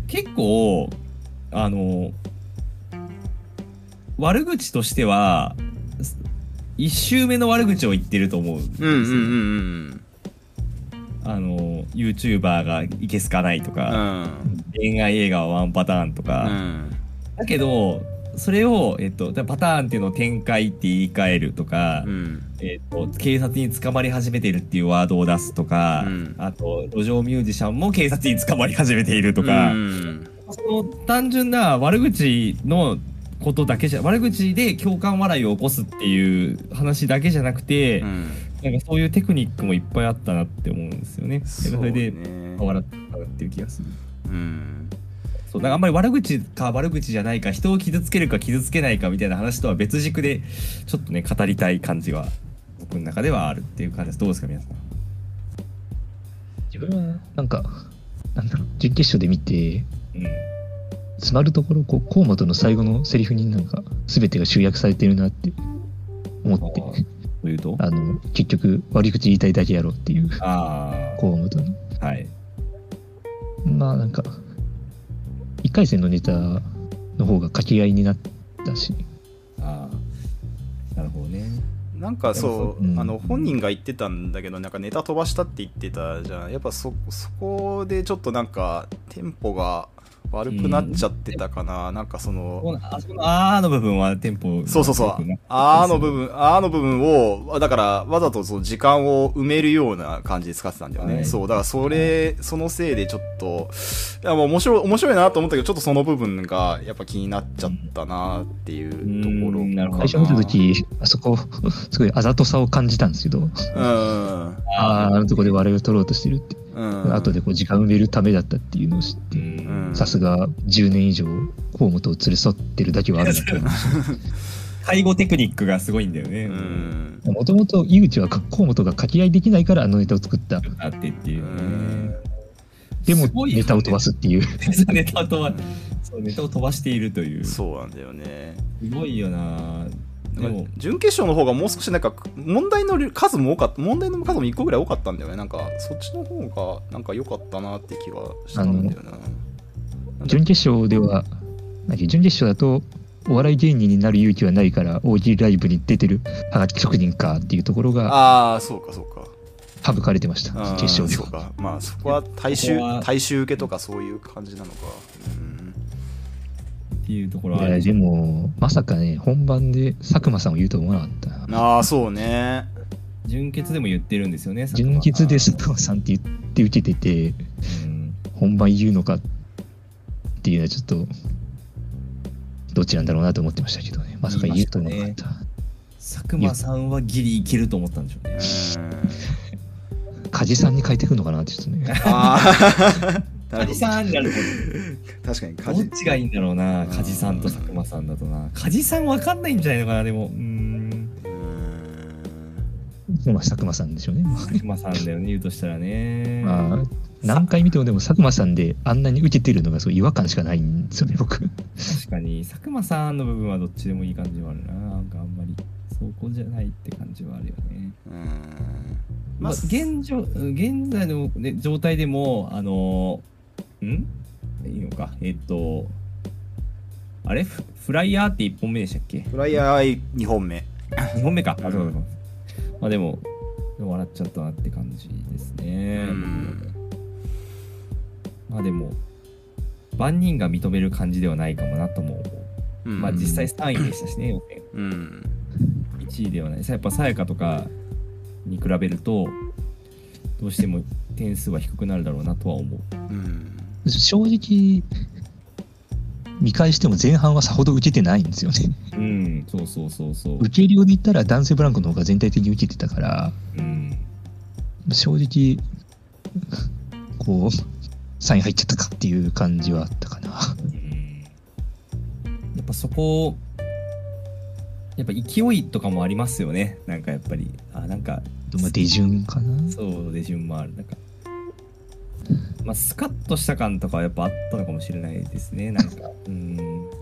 結構あの悪口としては、一周目の悪口を言ってると思う。うんうんうんうんあの、YouTuber がいけすかないとうか、ん。恋愛映画はワンパターンとうか、ん。だけど、それを、えっと、パターンっていうのを展開って言い換えるとか、うん。えっと、警察に捕まり始めているっていうワードを出すとか、うん。あと、路上ミュージシャンも警察に捕まり始めているとか、うん。その単純な悪口のことだけじゃ、悪口で共感笑いを起こすっていう話だけじゃなくて、うんなんかそういうテクニックもいっぱいあったなって思うんですよね。それで、ね笑ったなっていう気がする。うんそう、だからあんまり悪口か悪口じゃないか、人を傷つけるか傷つけないかみたいな話とは別軸で、ちょっとね、語りたい感じは、僕の中ではあるっていう感じです。どうですか、皆さん？自分はなんかなんだろう準決勝で見てうん。詰まるところこう河本の最後のセリフになんか全てが集約されてるなって思ってというと？あの結局悪口言いたいだけやろっていう。あ河本のあ、はい。まあなんか1回戦のネタの方が掛け合いになったし。ああ、なるほどね。なんかそう、うん。あの本人が言ってたんだけどなんかネタ飛ばしたって言ってたじゃん。やっぱそそこでちょっとなんかテンポが悪くなっちゃってたかな、なんかそのあそのあーの部分はテンポそうそうそう。あーの部分あーの部分をだからわざとその時間を埋めるような感じで使ってたんだよね、はい。そうだからそれそのせいでちょっといやもう面白い面白いなと思ったけどちょっとその部分がやっぱ気になっちゃったなっていうところうんな最初見た時あそこすごいあざとさを感じたんですけど。うん。あああのとこで笑いを取ろうとしてるって、うん後でこう時間埋めるためだったっていうのを知ってさすが10年以上河本を連れ添ってるだけはあるなと。思いまし介護テクニックがすごいんだよね。もともと井口は河本が掛け合いできないからあのネタを作った。あってっていう。ね。でもネタを飛ばすっていう。そ うネタを飛ばそうネタを飛ばしているという。すそうなんだよね。ごいよな。も、準決勝の方がもう少しなんか問題の数も多かった問題の数も1個ぐらい多かったんだよね。なんかそっちの方がなんか良かったなって気がしたんだよな。準決勝ではなんか準決勝だとお笑い芸人になる勇気はないから大喜利ライブに出てるはがき職人かっていうところがああそうかそうか。省かれてました決勝では。そうか。まあそこは大衆ここは大衆受けとかそういう感じなのかっていうところはある。でもまさかね本番で佐久間さんを言うとは思わなかったああそうね。純潔でも言ってるんですよね。佐久間。純潔で佐久間さんって言って受けててうん。本番言うのかっていうのはちょっとどっちなんだろうなと思ってましたけどね。まさか言うとは思わなかった。佐久間さんはギリいけると思ったんでしょうね。う ん梶さんに変えてくるのかなってちょっとね。ああ 梶さんになる 確かにほど。どっちがいいんだろうな。梶さんと佐久間さんだとな。梶さんわかんないんじゃないのかな、でも。うーん。うんまあ佐久間さんでしょうね佐久間さんだよね、言うとしたらね。まあ何回見てもでも佐久間さんであんなに受けてるのがすごい違和感しかないんですよね僕確かに佐久間さんの部分はどっちでもいい感じはあるななんかあんまりそこじゃないって感じはあるよね、うんまあ、現状現在の、ね、状態でもあのん？いいのか。えっとあれ？フフライヤーって1本目でしたっけ？フライヤー2本目。2本目か。あそうそうそう。まあでも笑っちゃったなって感じですね、うん。まあでも万人が認める感じではないかもなとも思う。うん。まあ実際3位でしたしね、予選。うん。1位ではない。やっぱさやかとかに比べると、どうしても点数は低くなるだろうなとは思う。うん正直見返しても前半はさほど受けてないんですよねうん、そうそうそうそう。受け量で言ったら男性ブランコの方が全体的に受けてたからうん。正直こう3位入っちゃったかっていう感じはあったかなうんやっぱそこ、やっぱ勢いとかもありますよね。なんかやっぱり、あ、なんか、まあ出順かなそう、出順もある。なんか、まあ、スカッとした感とかはやっぱあったのかもしれないですね。なんか、うん、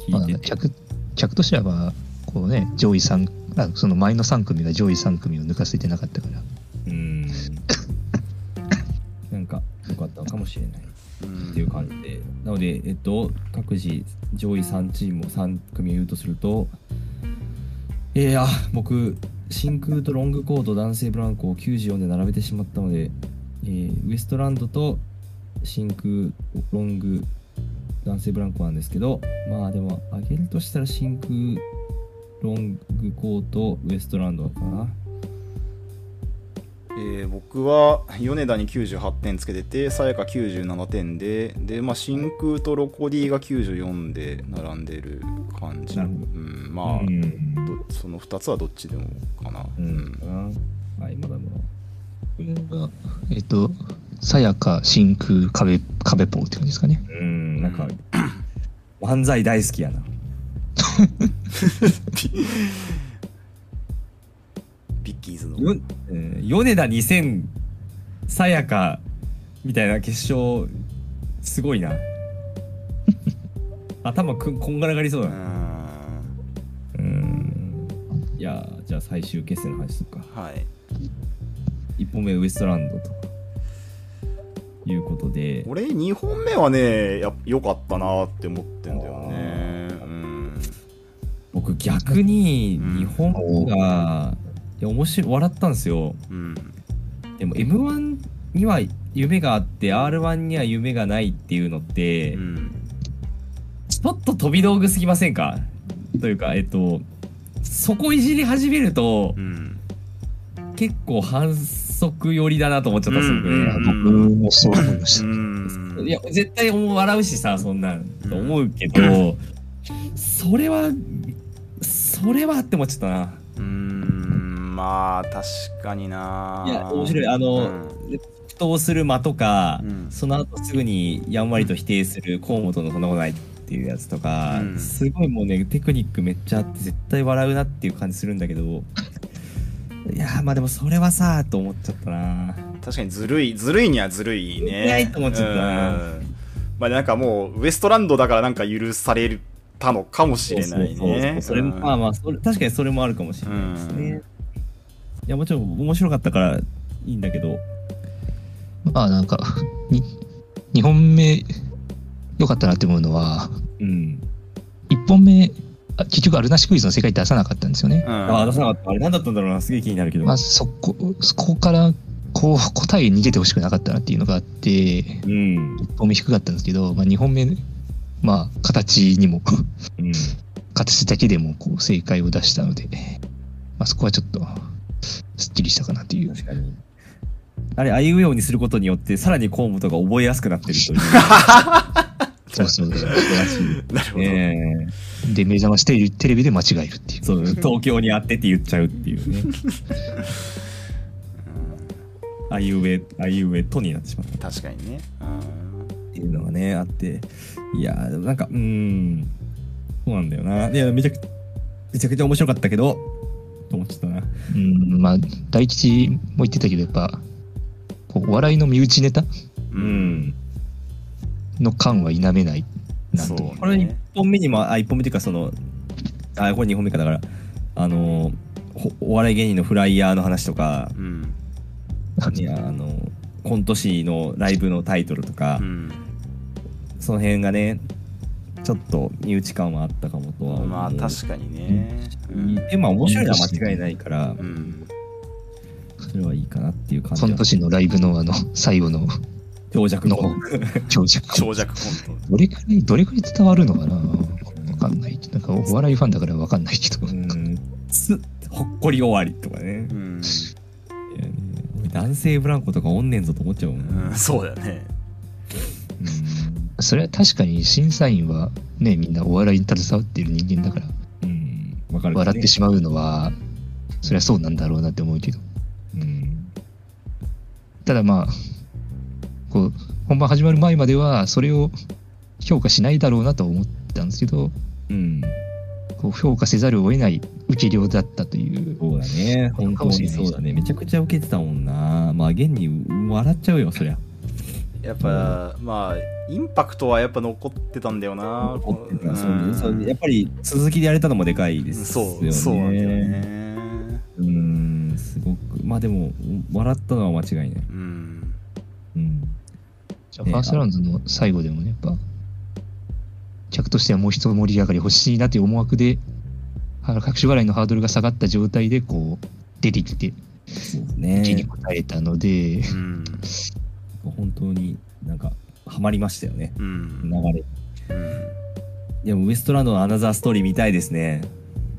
まあ聞いてて。客客としてはまあこうね上位3あその前の3組が上位3組を抜かせてなかったからうん。なんか、良かったのかもしれない。うんっていう感じで、なので、えっと、各自上位3チームを3組言うとすると、いや、僕、真空とロングコート男性ブランコを94で並べてしまったので、えーウエストランドと真空ロング男性ブランコなんですけど、まあでも、上げるとしたら真空ロングコートウエストランドかな。えー僕は米田に98点つけててさやか97点でで、まあ、真空とロコディが94で並んでる感じ、うん、まあ、うん。どその2つはどっちでもかな、ううんん。はい、まだまだ。これが、えっ、と、さやか、真空、壁、壁ポーって感じですかね。うん、なんか、漫才大好きやな。ビッキーズの。よえー米田2000さやかみたいな決勝すごいな。頭くんこんがらがりそううだな。んうん。いやーじゃあ最終決戦の話するか。はい。1本目ウエストランドということで。俺2本目はねや良かったなって思ってんだよね。うん。僕逆にうん。2本目が、いや面白い笑ったんですよ。うん。でも m 1には夢があって r 1には夢がないっていうのって、うん。ちょっと飛び道具すぎませんか？というか、えっと、そこいじり始めるとう、ん結構反則寄りだなと思っちゃったんですようんね。僕もそう思いました。うん。いや、絶対笑うしさ、そんなん、と思うけど、それは、それはって思っちゃったな。うーん。まあ確かにな。いや面白い。あのうん。不当する間とか、うん。その後すぐにやんわりと否定する河本のそんなことないっていうやつとか、うん。すごいもうねテクニックめっちゃあって絶対笑うなっていう感じするんだけどいやーまあでもそれはさと思っちゃったな。確かにずるいずるいにはずるいね。ずるいと思っちゃったな。うん。まあなんかもうウエストランドだからなんか許されたのかもしれないね。それうん。まあまあそれ確かにそれもあるかもしれないですね、いやもちろん面白かったからいいんだけど。まあなんか、に2本目良かったなって思うのは、うん。1本目、あ結局あるなしクイズの世界出さなかったんですよね。うんああ出さなかったあれ何だったんだろうな？すげえ気になるけど、まあそこ、そこから、こう、答えに出てほしくなかったなっていうのがあって、うん1本目低かったんですけど、まあ2本目、まあ形にも、うん形だけでもこう正解を出したので、まあそこはちょっと、すっきりしたかなっていう。確かに。あれ、あいうえおにすることによって、さらに河本が覚えやすくなってるという。そうそうそう。なるほど、ねで、目覚ましテレビテレビで間違えるっていう。そう、東京にあってって言っちゃうっていうね。あいうえ、あいうえとになってしまった確かにねっていうのがね、あって。いやー、でもなんか、うーん。そうなんだよな。いや、めちゃくちゃ、めちゃくちゃ面白かったけど、と思っちゃったな。うん、まあ、大吉も言ってたけど、やっぱ、こうお笑いの身内ネタ？うん、うん。の感は否めないなと。そうこれ1本目にも、あ、1本目っていうか、その、あ、これ2本目かだから、あのお笑い芸人のフライヤーの話とか、うん。いやあのコント師のライブのタイトルとか、うん。その辺がねちょっと身内感はあったかもとは思う。まあ確かにね。うん。でまあ面白いのは間違いないからうん。それはいいかなっていう感じその年のライブのあの、最後の長尺の。の長尺。長尺コントどれくらい、どれくらい伝わるのかな？わかんない。なんか、お笑いファンだからわかんないけど。うん。つほっこり終わりとかね。うん、男性ブランコとかおんねんぞと思っちゃうもん、うん、そうだよねそれは確かに審査員はね、みんなお笑いに携わっている人間だから、うん。かるね。笑ってしまうのは、それはそうなんだろうなって思うけど。うん。ただまあ、こう、本番始まる前までは、それを評価しないだろうなと思ったんですけど、うん。こう評価せざるを得ない受け量だったという。そうだね。本当にそうだね。めちゃくちゃ受けてたもんな。まあ現に笑っちゃうよそりゃ。やっぱ、まあインパクトはやっぱ残ってたんだよな。怒ってた。うん。そうそうやっぱり続きでやれたのもでかいですそよね。うそうなんだよね。うんすごく。まあでも笑ったのは間違いない。うんうんじゃあファーストラウンドの最後でもね、やっぱ、客としてはもう一盛り上がり欲しいなという思惑であの隠し笑いのハードルが下がった状態でこう出てきてそうです気にね。応えたので、うん。本当になんか、ハマりましたよね。うん。流れ。うんでもウエストランドのアナザーストーリー見たいですね。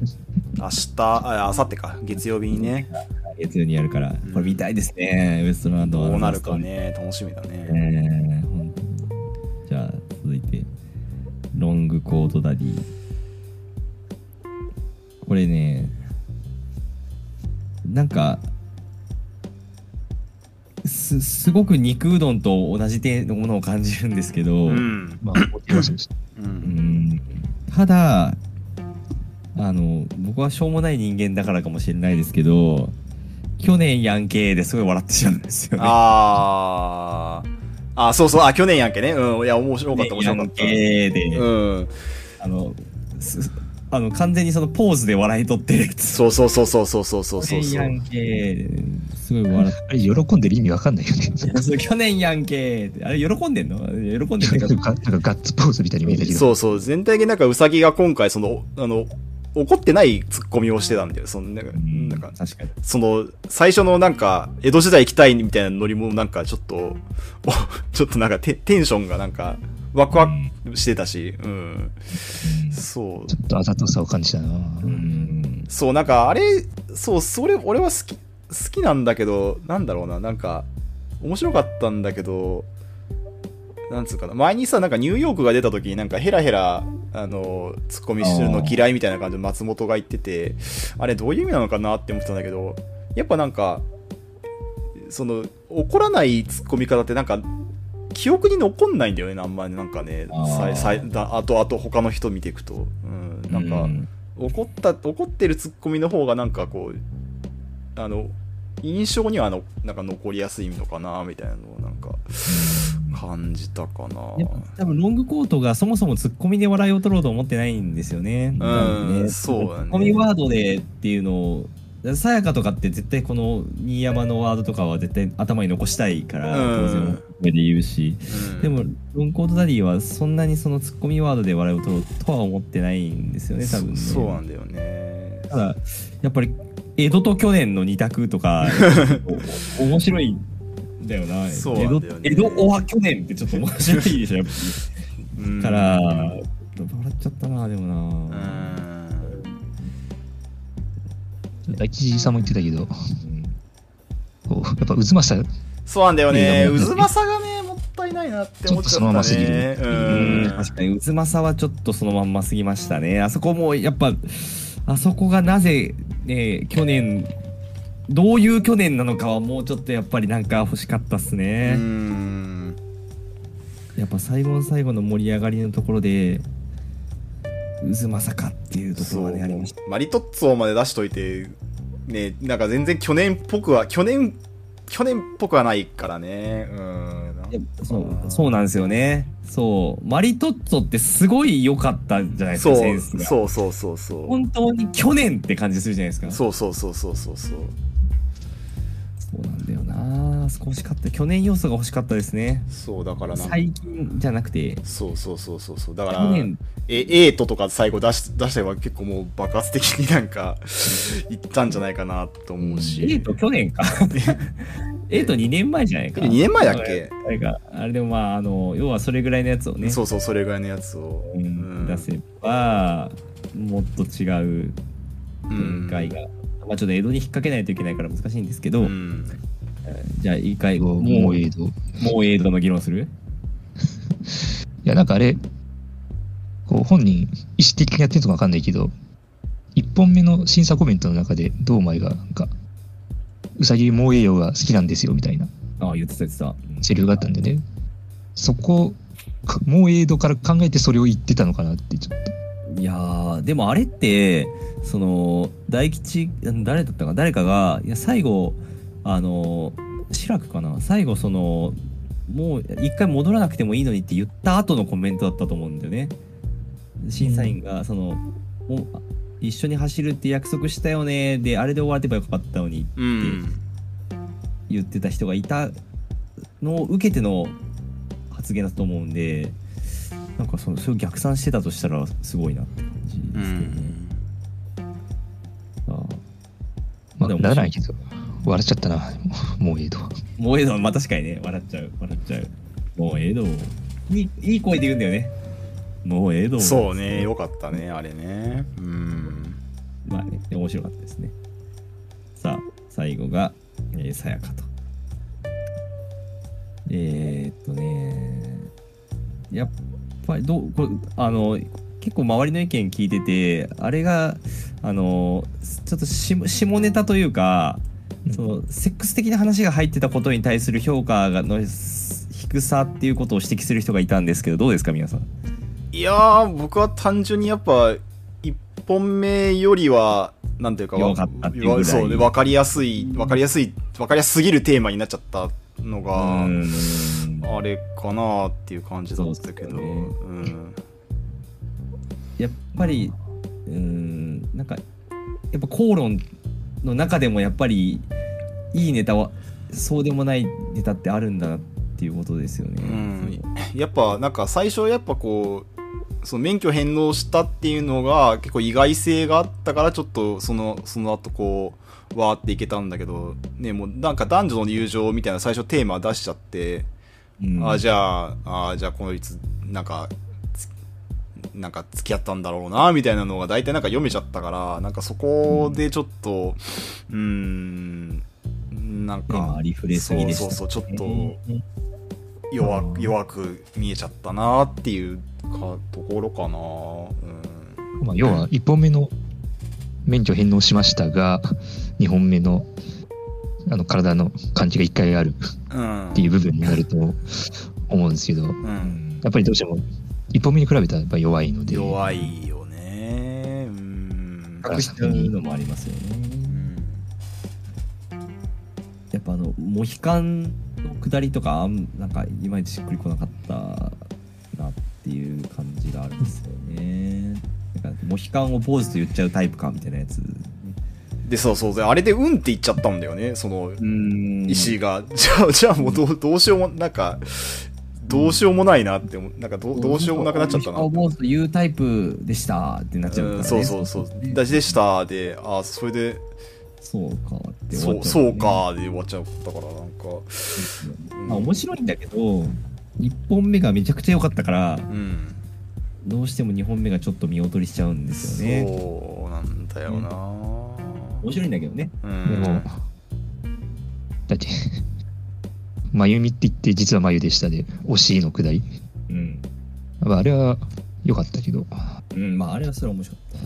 明日、あ、明後日か。月曜日にね。月曜にやるから。これ見たいですね。ウエストランドどうなる。かね。楽しみだね。えー、本当にじゃあ、続いて、ロングコートダディ。これね、なんか、す、すごく肉うどんと同じ点のものを感じるんですけど、うん。まあ、う。うんんただ、あの、僕はしょうもない人間だからかもしれないですけど、去年ヤンケーですごい笑ってしまうんですよね。あー。あ、そうそう。あ、去年やんけね。うん。いや、面白かった、面白かった。ヤンケーで、うん。あの、すあの完全にそのポーズで笑い取ってるやつ。そうそうそうそうそうそうそうそう去年ヤンケー、すごい笑っあれ、喜んでる意味わかんないよね。てそう去年ヤンケーって、あれ喜んでんの？喜んでんなんのかなんかガッツポーズみたいに見えたけど。そうそう。全体的になんかウサギが今回、その、あの、怒ってないツッコミをしてたんだよ。そのなんか、うんなんか、確かに。その、最初のなんか、江戸時代行きたいみたいなノリもなんかちょっと、お ちょっとなんかテテンションがなんか、ワクワクしてたし、うん。そう。ちょっとあざとさを感じたな。うん。そう、なんかあれ、そう、それ、俺は好き、好きなんだけど、なんだろうな、なんか、面白かったんだけど、なんつうかな、前にさ、なんかニューヨークが出た時になんかヘラヘラ、あの、ツッコミするの嫌いみたいな感じで松本が言ってて、あれどういう意味なのかなって思ってたんだけど、やっぱなんか、その、怒らないツッコミ方ってなんか、記憶に残んないんだよね、あんまり。なんかね、あー。さいさいだあとあと他の人見ていくと。うん、なんか、うん。怒った怒ってるツッコミの方がなんかこうあの印象にはあのなんか残りやすいのかなみたいなのをなんか感じたかなやっぱ多分ロングコートがそもそもツッコミで笑いを取ろうと思ってないんですよね。うん多分そうだねツッコミワードでっていうのを、さやかとかって絶対この新山のワードとかは絶対頭に残したいから、うん当然上で言うし。うんでも、ロングコートダディはそんなにそのツッコミワードで笑いを取ろうとは思ってないんですよね、多分ね。そそうなんだよねただ、やっぱり、江戸と去年の二択とか、お 面白いんだよな。そうなんだよね。江戸、江戸オア去年ってちょっと面白いでしょ、やっぱから、笑っちゃったな、でもうな。ん大吉さんも言ってたけど、こうやっぱ渦政そうなんだよね。渦政がねもったいないなって思っちゃったね。ちょっとそのまますぎる。ううん。ん確かに、渦政はちょっとそのまんますぎましたね。あそこも、やっぱ、あそこがなぜ、ね、去年、どういう去年なのかはもうちょっとやっぱりなんか欲しかったっすうね。んやっぱ最後の最後の盛り上がりのところで、渦政かっていうところがね、ありました。マリトッツォまで出しといてねなんか全然去年っぽくは去年去年っぽくはないからねうそうそうなんですよね。そう。マリトッツォってすごい良かったじゃないですか、そう。そうそうそうそう本当に去年って感じするじゃないですか。そうそうそうそうそうそうそうなんだよな。少しかった。去年要素が欲しかったですね。そうだからなん最近じゃなくて、そうそうそうそうそうだから去年、えエイトとか最後出し出したば結構もう爆発的になんか いったんじゃないかなと思うし、エイト去年か。エイト2年前じゃないか。2年前だっけ？あれか。あれでもまあ、あの、要はそれぐらいのやつをね、そうそうそれぐらいのやつを、うんうん出せば、もっと違う展開が。まあちょっと江戸に引っ掛けないといけないから難しいんですけど、うん。じゃあ一回、もう、ももう江戸の議論する？や、なんかあれ、こう本人、意思的にやってるのかわかんないけど、一本目の審査コメントの中で、堂前が、なんか、うさぎもうええよが好きなんですよ、みたいな。ああ、言ってた言ってた。セリフがあったんでね、そこ、かもうええ度から考えてそれを言ってたのかなって、ちょっと。いやー、でもあれって、その、大吉、誰だったか、誰かが、いや、最後、あの、志らくかな？最後、その、もう一回戻らなくてもいいのにって言った後のコメントだったと思うんだよね。審査員が、その、お一緒に走るって約束したよね、で、あれで終わればよかったのにうん。言ってた人がいたのを受けての発言だと思うんで、なんかそのそれを逆算してたとしたらすごいなって感じですけどね。でもならないけど、笑っちゃったな。もうええと。もうええのまあ確かにね笑っちゃう笑っちゃうもうええのいいいい声で言うんだよねもうええのそうね、よかったね、あれね。うん。まあね面白かったですねさあ最後がえーさやかとえー、っとねやっぱりどうこれあの結構周りの意見聞いててあれがあのちょっと下下ネタというかそのセックス的な話が入ってたことに対する評価がの低さっていうことを指摘する人がいたんですけどどうですか皆さん？いやー、僕は単純にやっぱ、一本目よりは、なんていうか、わ弱かったわかりやすい、わかりやすい、わかりやすすぎるテーマになっちゃったのうが、あれかなっていう感じだったけど、ね。うん。やっぱりうーんなんかやっぱ口論の中でもやっぱりいいネタはそうでもないネタってあるんだなっていうことですよね。うん。やっぱなんか最初やっぱこうその免許返納したっていうのが結構意外性があったからちょっとそのその後こうわーっていけたんだけどねもうなんか男女の友情みたいな最初テーマ出しちゃって、うん。あじゃああじゃあこのいつなんかつなんか付き合ったんだろうなみたいなのが大体なんか読めちゃったからなんかそこでちょっとうーんなんかありふれすぎでした、そうそうそうちょっとね弱弱く見えちゃったなっていうかところかな、うん、まあ、要は1本目の免許返納しましたが、2本目のあの体の感じが1回ある。うん。っていう部分になると思うんですけど、やう、うん。んっぱりどうしても1本目に比べたらやっぱ弱いので、弱いよね。うん。隠しちゃうのもありますよね。うん。やっぱあのモヒカンの下りとかあんなんかいまいちしっくりこなかったなっていう感じがあるんですよね。なんかモヒカンを坊主と言っちゃうタイプかみたいなやつ。でそうそうであれでうんって言っちゃったんだよね。そのうん。石井が、じゃあじゃあもうどうどうしようもなんかどうしようもないなって思う。なんかどうどうしようもなくなっちゃったな。モヒカンを坊主と言うタイプでしたってなっちゃうから、ね。うんそうそうそう。大事でしたであそれでそうかって終そうわっちゃそうかで終わっちゃったからなんか、まあ面白いんだけど1本目がめちゃくちゃ良かったからうん。どうしても2本目がちょっと見劣りしちゃうんですよね。そうなんだよな、面白いんだけどね。うん。でも、だって、眉みって言って実は眉でしたで、惜しいのくだり。うん。まああれは良かったけど、うんまああれはそれは面白かっ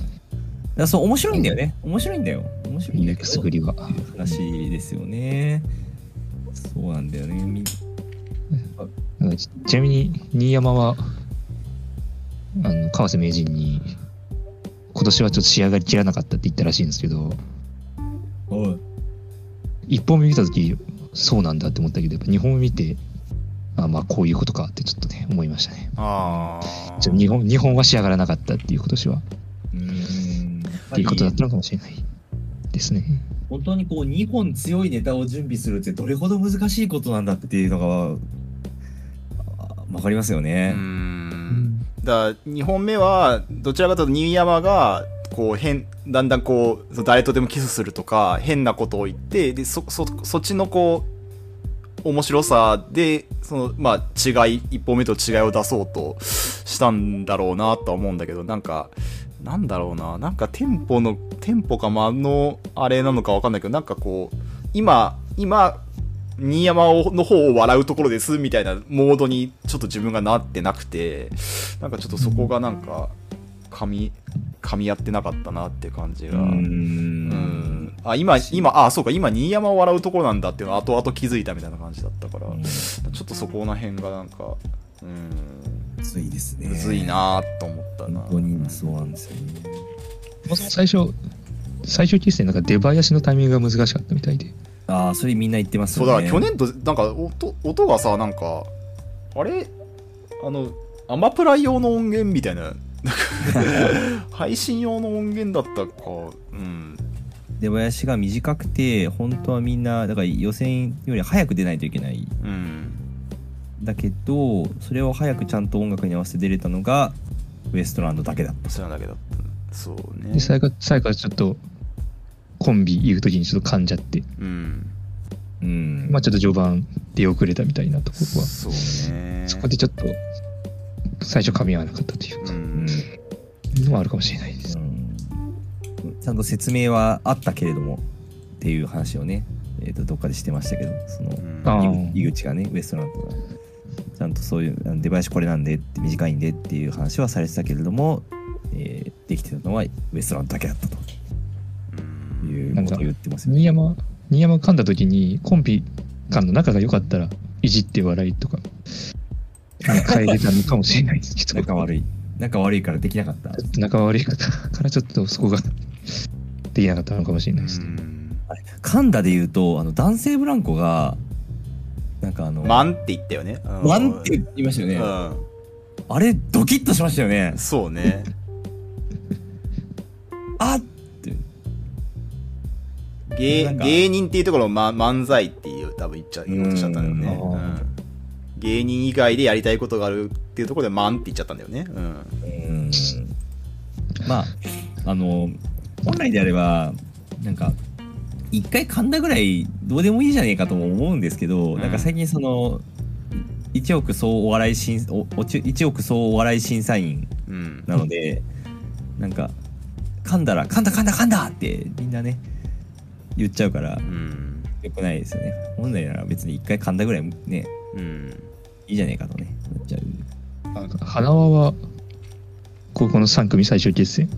た。だそう面白いんだよね。面白いんだよ。面白いんだくすぐりは。っていですよね。そうなんだよね。ちちなみに、新山は、あの、川瀬名人に、今年はちょっと仕上がりきらなかったって言ったらしいんですけど、一本目見た時そうなんだって思ったけど、やっぱ二本目見て、あまあこういうことかってちょっとね、思いましたね。ああ日本、日本は仕上がらなかったっていう今年は、うーんやっっていうことだったのかもしれないですね。本当にこう2本強いネタを準備するってどれほど難しいことなんだっていうのがあわかりますようね。んだから2本目はどちらかというと新山がこう変だんだんこう誰とでもキスするとか変なことを言ってでそそそっちのこう面白さでそのまあ違い1本目と違いを出そうとしたんだろうなとは思うんだけどなんかなんだろうななんかテンポのテンポか間のあれなのかわかんないけどなんかこう今今新山の方を笑うところですみたいなモードにちょっと自分がなってなくてなんかちょっとそこがなんか噛み噛み合ってなかったなって感じが。うんんあ今、今、あ、そうか、今、新山を笑うところなんだっていうのを後々気づいたみたいな感じだったから、ちょっとそこの辺がなんか、うん、むずいですね。むずいなと思ったな。本当にそうなんですよね。最初、最終決戦なんか出囃子のタイミングが難しかったみたいで。ああ、それみんな言ってますそう、よね。だから去年と、なんか音、音がさ、なんか、あれ？あの、アマプラ用の音源みたいな、配信用の音源だったか、うん。出囃子が短くて、本当はみんな、だから予選より早く出ないといけない。うん。だけど、それを早くちゃんと音楽に合わせて出れたのが、ウエストランドだけだった。それだけだった。そうねで、。最後、最後はちょっと、コンビ言う時にちょっと噛んじゃって、うん。うんまあちょっと序盤出遅れたみたいなところは、そうね。そこでちょっと最初噛み合わなかったといううか、うん。ん。のはあるかもしれないです。うん。ちゃん。と説明はあったけれどもっていう話をね、えー、とどっかでしてましたけどその井井口がねウエストランドがちゃん。とそういうあの出囃子これなん。でって短いん。でっていう話はされてたけれども、えーできてたのはウエストランドだけだったとうん。いうことを言ってますよ新山、新山噛ん。だ時にコンビ間の仲が良かったら、いじって笑いとか、変えれたのかもしれないです。けど、仲悪い。仲悪いからできなかった。仲悪い方からちょっとそこができなかったのかもしれないです。ね。うん神田で言うとあの男性ブランコがなんかあのマンって言ったよね。ワンって言いましたよね、うあれドキッとしましたよね。ん。そうね。あって。芸なんか芸人っていうところを、ま、漫才っていう多分言っちゃ言おうとしちゃったんだよね、芸人以外でやりたいことがあるっていうところでマンって言っちゃったんだよね。うん。うんまああの本来であればなんか一回噛んだぐらいどうでもいいじゃねえかとも思うんですけど、うん。なんか最近その1億総お笑い審おおち1億総お笑い審査員うん。なので、なんか噛んだら噛んだ噛んだ噛んだってみんなね言っちゃうからうん。よくないですよね。本来なら別に一回噛んだぐらいねうんいいじゃねえかとね。なっちゃうなんか花輪は、高校の3組最終決戦。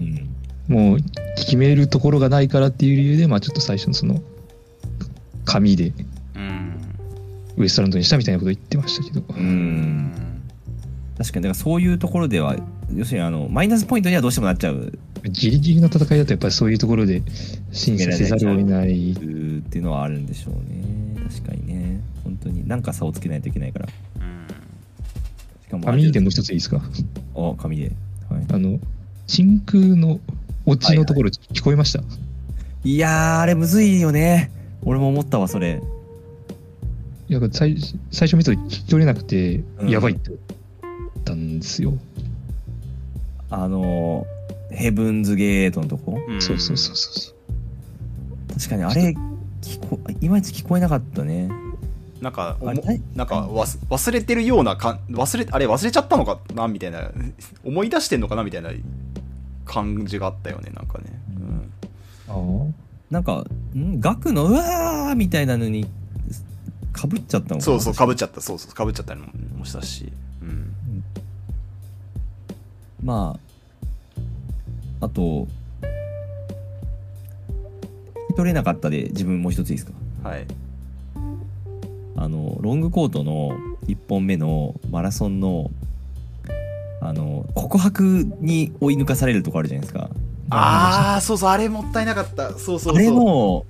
うん。もう決めるところがないからっていう理由で、まあちょっと最初のその、紙でうん。ウエストランドにしたみたいなこと言ってましたけど。ううん。ん確かにだからそういうところでは要するにあのマイナスポイントにはどうしてもなっちゃう。ギリギリの戦いだとやっぱりそういうところで審査せざるを得ない。っていうのはあるんでしょうね。確かにね。本当に何か差をつけないといけないから。しかも紙でもう一ついいですか？あ紙で、はい、あの、真空のオチのところ聞こえました、いやーあれむずいよね。俺も思ったわそれ。いや最最初見た時聞き取れなくて、うん。やばいって思ったんですよ。あのヘブンズゲートのとこ？うん。そうそうそうそう。確かにあれ聞こいまいち聞こえなかったねなんかなんか忘忘れてるようなかん忘れあれ忘れちゃったのかなみたいな 思い出してんのかなみたいな感じがあったよねなんかね、ああ。なんかん？額のうわーみたいなのにかぶっちゃったのそうそうかぶっちゃった。そうそうかぶっちゃったりもしたし、うん、まああと取れなかったで自分もう一ついいですか？はいあのロングコートの1本目のマラソンのあの告白に追い抜かされるとこあるじゃないですか。ああそうそうあれもったいなかった。そうそうそう。あれも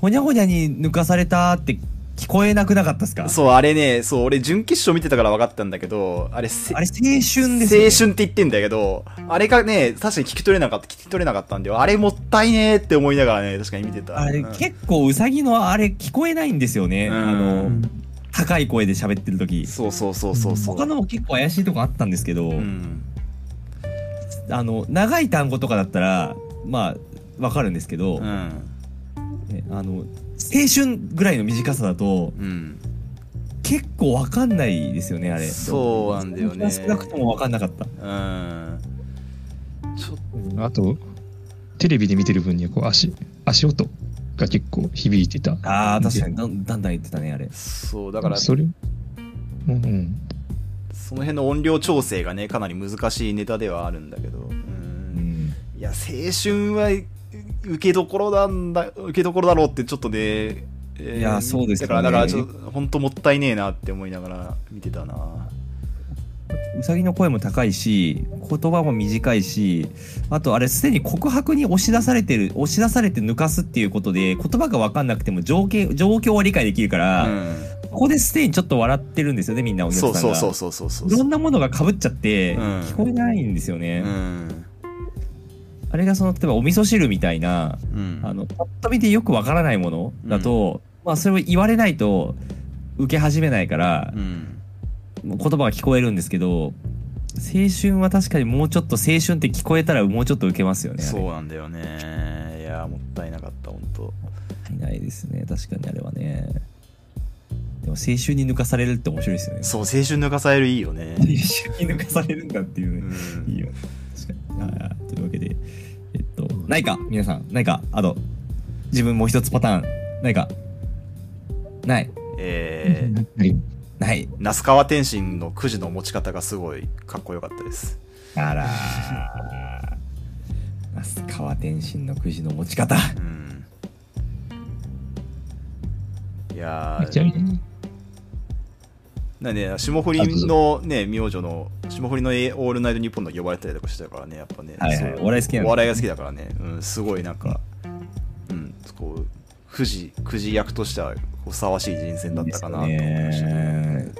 ほにゃほにゃに抜かされたって聞こえなくなかったですか？そうあれねそう俺準決勝見てたから分かったんだけどあれせあれ青春ですよ、ね、青春って言ってんだけど、あれがね、確かに聞き取れなかった、聞き取れなかったんで、あれもったいねーって思いながらね、確かに見てた。あれ、うん結構うさぎのあれ聞こえないんですよね、うんあの高い声で喋ってる時そうそうそうそうそう。他のも結構怪しいとこあったんですけど、うん。あの長い単語とかだったらまあわかるんですけど、うん。ねあの青春ぐらいの短さだとうん。結構わかんないですよねあれそうなんだよね少なくともわかんなかったうん。ちょっあと、テレビで見てる分にはこう足、足音が結構響いてた。あー確かにだんだんだん言ってたねあれと、そう、だから、そそれ、うんうん。の辺の音量調整がね、かなり難しいネタではあるんだけど、う。うんんいや、青春は、受けどころなんだ、受けどころだろうって、ちょっとね、えーいやそうですよねだから、だから、ちょっと、本当もったいねえなって思いながら見てたな。うさぎの声も高いし言葉も短いしあとあれすでに告白に押し出されてる押し出されて抜かすっていうことで言葉が分かんなくても状況状況は理解できるから、うん。ここですでにちょっと笑ってるんですよねみんなお客さんがそうそうそうそうそうそう。いろんなものがかぶっちゃって、うん聞こえないんですよね、うん。あれがその例えばお味噌汁みたいなうん。あのパッと見てよくわからないものだと、まあそれを言われないと受け始めないからう、ん。言葉が聞こえるんですけど青春は確かにもうちょっと青春って聞こえたらもうちょっと受けますよねそうなんだよね。いやもったいなかった本当いないですね確かにあれはね。でも青春に抜かされるって面白いですよね。そう青春抜かされるいいよね。青春に抜かされるんだっていううね、ん。いいよというわけでえっとないか皆さんないかあと自分もう一つパターンないか？ない？えー、はい。ない。那須川天心のくじの持ち方がすごいかっこよかったです。あらー。那須川天心のくじの持ち方。うん。いやーちなんで霜降りのね名字の霜降りの「オールナイトニッポン」の呼ばれたりとかしてたからねやっぱね、はいはい。お笑い好きなんだ。お笑いが好きだからね、うん、すごいなんかうんこうくじくじ役としてはふさわしい人選だったかなと思いましたね。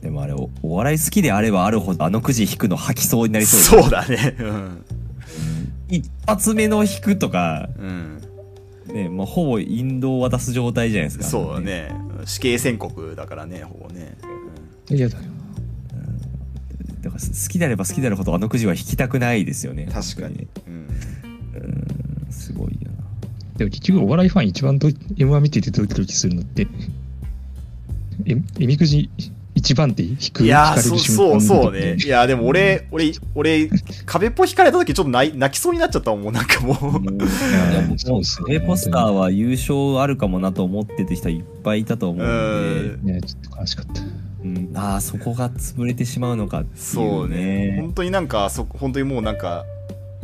でもあれおお笑い好きであればあるほどあのくじ引くの吐きそうになりそうですそうだね。うん。一発目の引くとかうんねまあ、ほぼ引導を渡す状態じゃないですか。そうだね。死刑宣告だからねほぼね、嫌だよだから好きであれば好きであるほどあのくじは引きたくないですよねうん確かに、うん、うん。すごいよな。でも結局お笑いファン一番ド M1 見ててドキドキするのってええみくじ一番手引く？いやー引かれそうそうそうね。いやーでも俺俺俺壁っぽ引かれた時ちょっと泣い泣きそうになっちゃったもんもう なんかもう。いやもうそうっすね。上ポスターは優勝あるかもなと思ってた人いっぱいいたと思うんで、ねちょっと悲しかった。うん、ああそこが潰れてしまうのかっていうそうね。本当になんかそ本当にもうなんか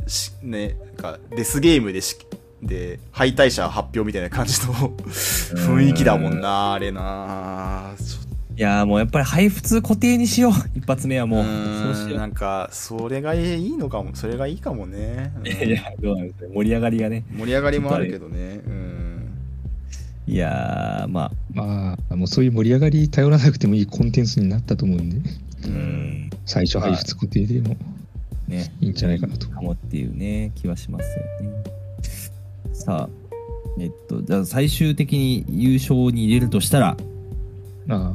しねなんかデスゲームでしで敗退者発表みたいな感じの 雰囲気だもんなあれな。ちょっいやーもうやっぱり配布通固定にしよう。一発目はともう。ーんそうしよなんかそれがいいのかもそれがいいかもね、うん。ういやどうなんですか。盛り上がりがね。盛り上がりもあるけどね。うん。いやーまあまあ。もうそういう盛り上がり頼らなくてもいいコンテンツになったと思うんで。うん。最初配布固定でもねい。いんじゃないかなと。かもっていうね気はしますよね。さあえっとじゃあ最終的に優勝に入れるとしたら。ああ、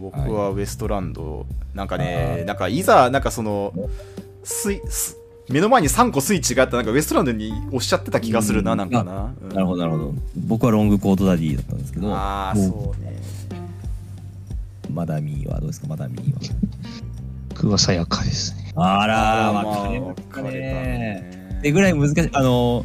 僕はウエストランド、なんかね、なんかいざ、なんかその、スイス目の前に3個スイッチがあったなんかウエストランドに押しちゃってた気がするな、うん。なんかな。うん。なるほどなるほど。僕はロングコートダディだったんですけどああ、もそうね。マダミーはどうですかマダミーは。僕はさやかですね。あらまあ分かれた分かれたねね。えぐらい難しい。あの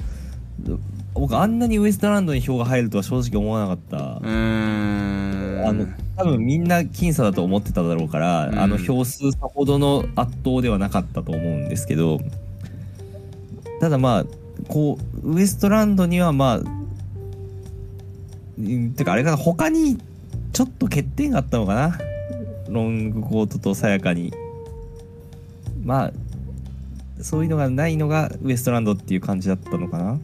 僕あんなにウエストランドに票が入るとは正直思わなかった、うーん。あの多分みんな僅差だと思ってただろうから、うん。あの票数さほどの圧倒ではなかったと思うんですけどただまあこうウエストランドにはまあうんてかあれかな他にちょっと欠点があったのかなロングコートとさやかに。まあそういうのがないのがウエストランドっていう感じだったのかな。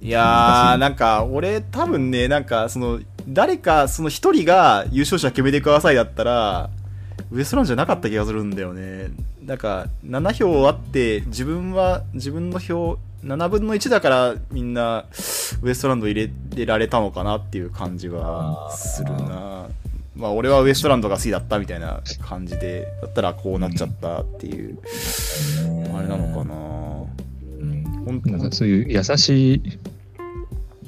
いやー、なんか、俺、多分ね、なんか、その、誰か、その一人が優勝者決めてくださいだったら、ウエストランドじゃなかった気がするんだよね。なんか、7票あって、自分は、自分の票、7分の1だから、みんな、ウエストランド入れられたのかなっていう感じはするな。まあ、俺はウエストランドが好きだったみたいな感じで、だったらこうなっちゃったっていう、あれなのかな。うん本なんかそういう優しい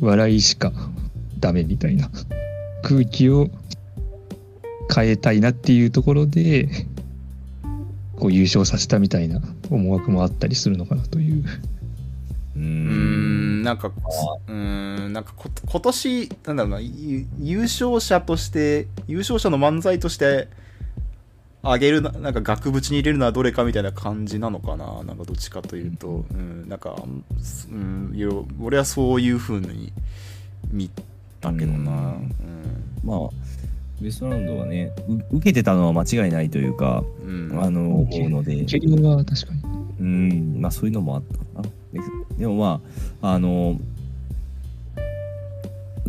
笑いしかダメみたいな。空気を変えたいなっていうところでこう優勝させたみたいな思惑もあったりするのかなという。うん。なんか、うーん、なんかこ今年、なんだろうな、ゆ優勝者として、優勝者の漫才として、あげるな、なんか額縁に入れるのはどれかみたいな感じなのかな、なんかどっちかというと、うん、なんか、うん、いや俺はそういう風に見たけどな、うん。まあウエストランドはねう受けてたのは間違いないというか、うん、あの思うので。蹴りは確かに。うん。まあそういうのもあったかな。ででもまああの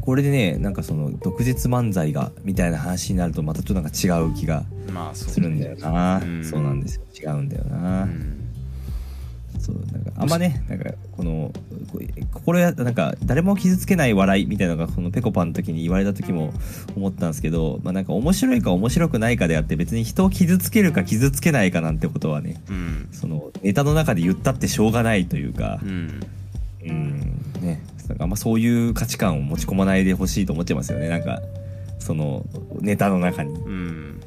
これでねなんかその毒舌漫才がみたいな話になるとまたちょっとなんか違う気がまあそうするんだよな、うん。そうなんですよ。違うんだような、んそうなんかあんまねなんかこのこれなんか誰も傷つけない笑いみたいなのがこのぺこぱの時に言われた時も思ったんですけど、まあ、なんか面白いか面白くないかであって別に人を傷つけるか傷つけないかなんてことはねうん。そのネタの中で言ったってしょうがないというかうん。うん。ね。なんかあんまそういう価値観を持ち込まないでほしいと思っちゃいますよね。なんかそのネタの中に。うん。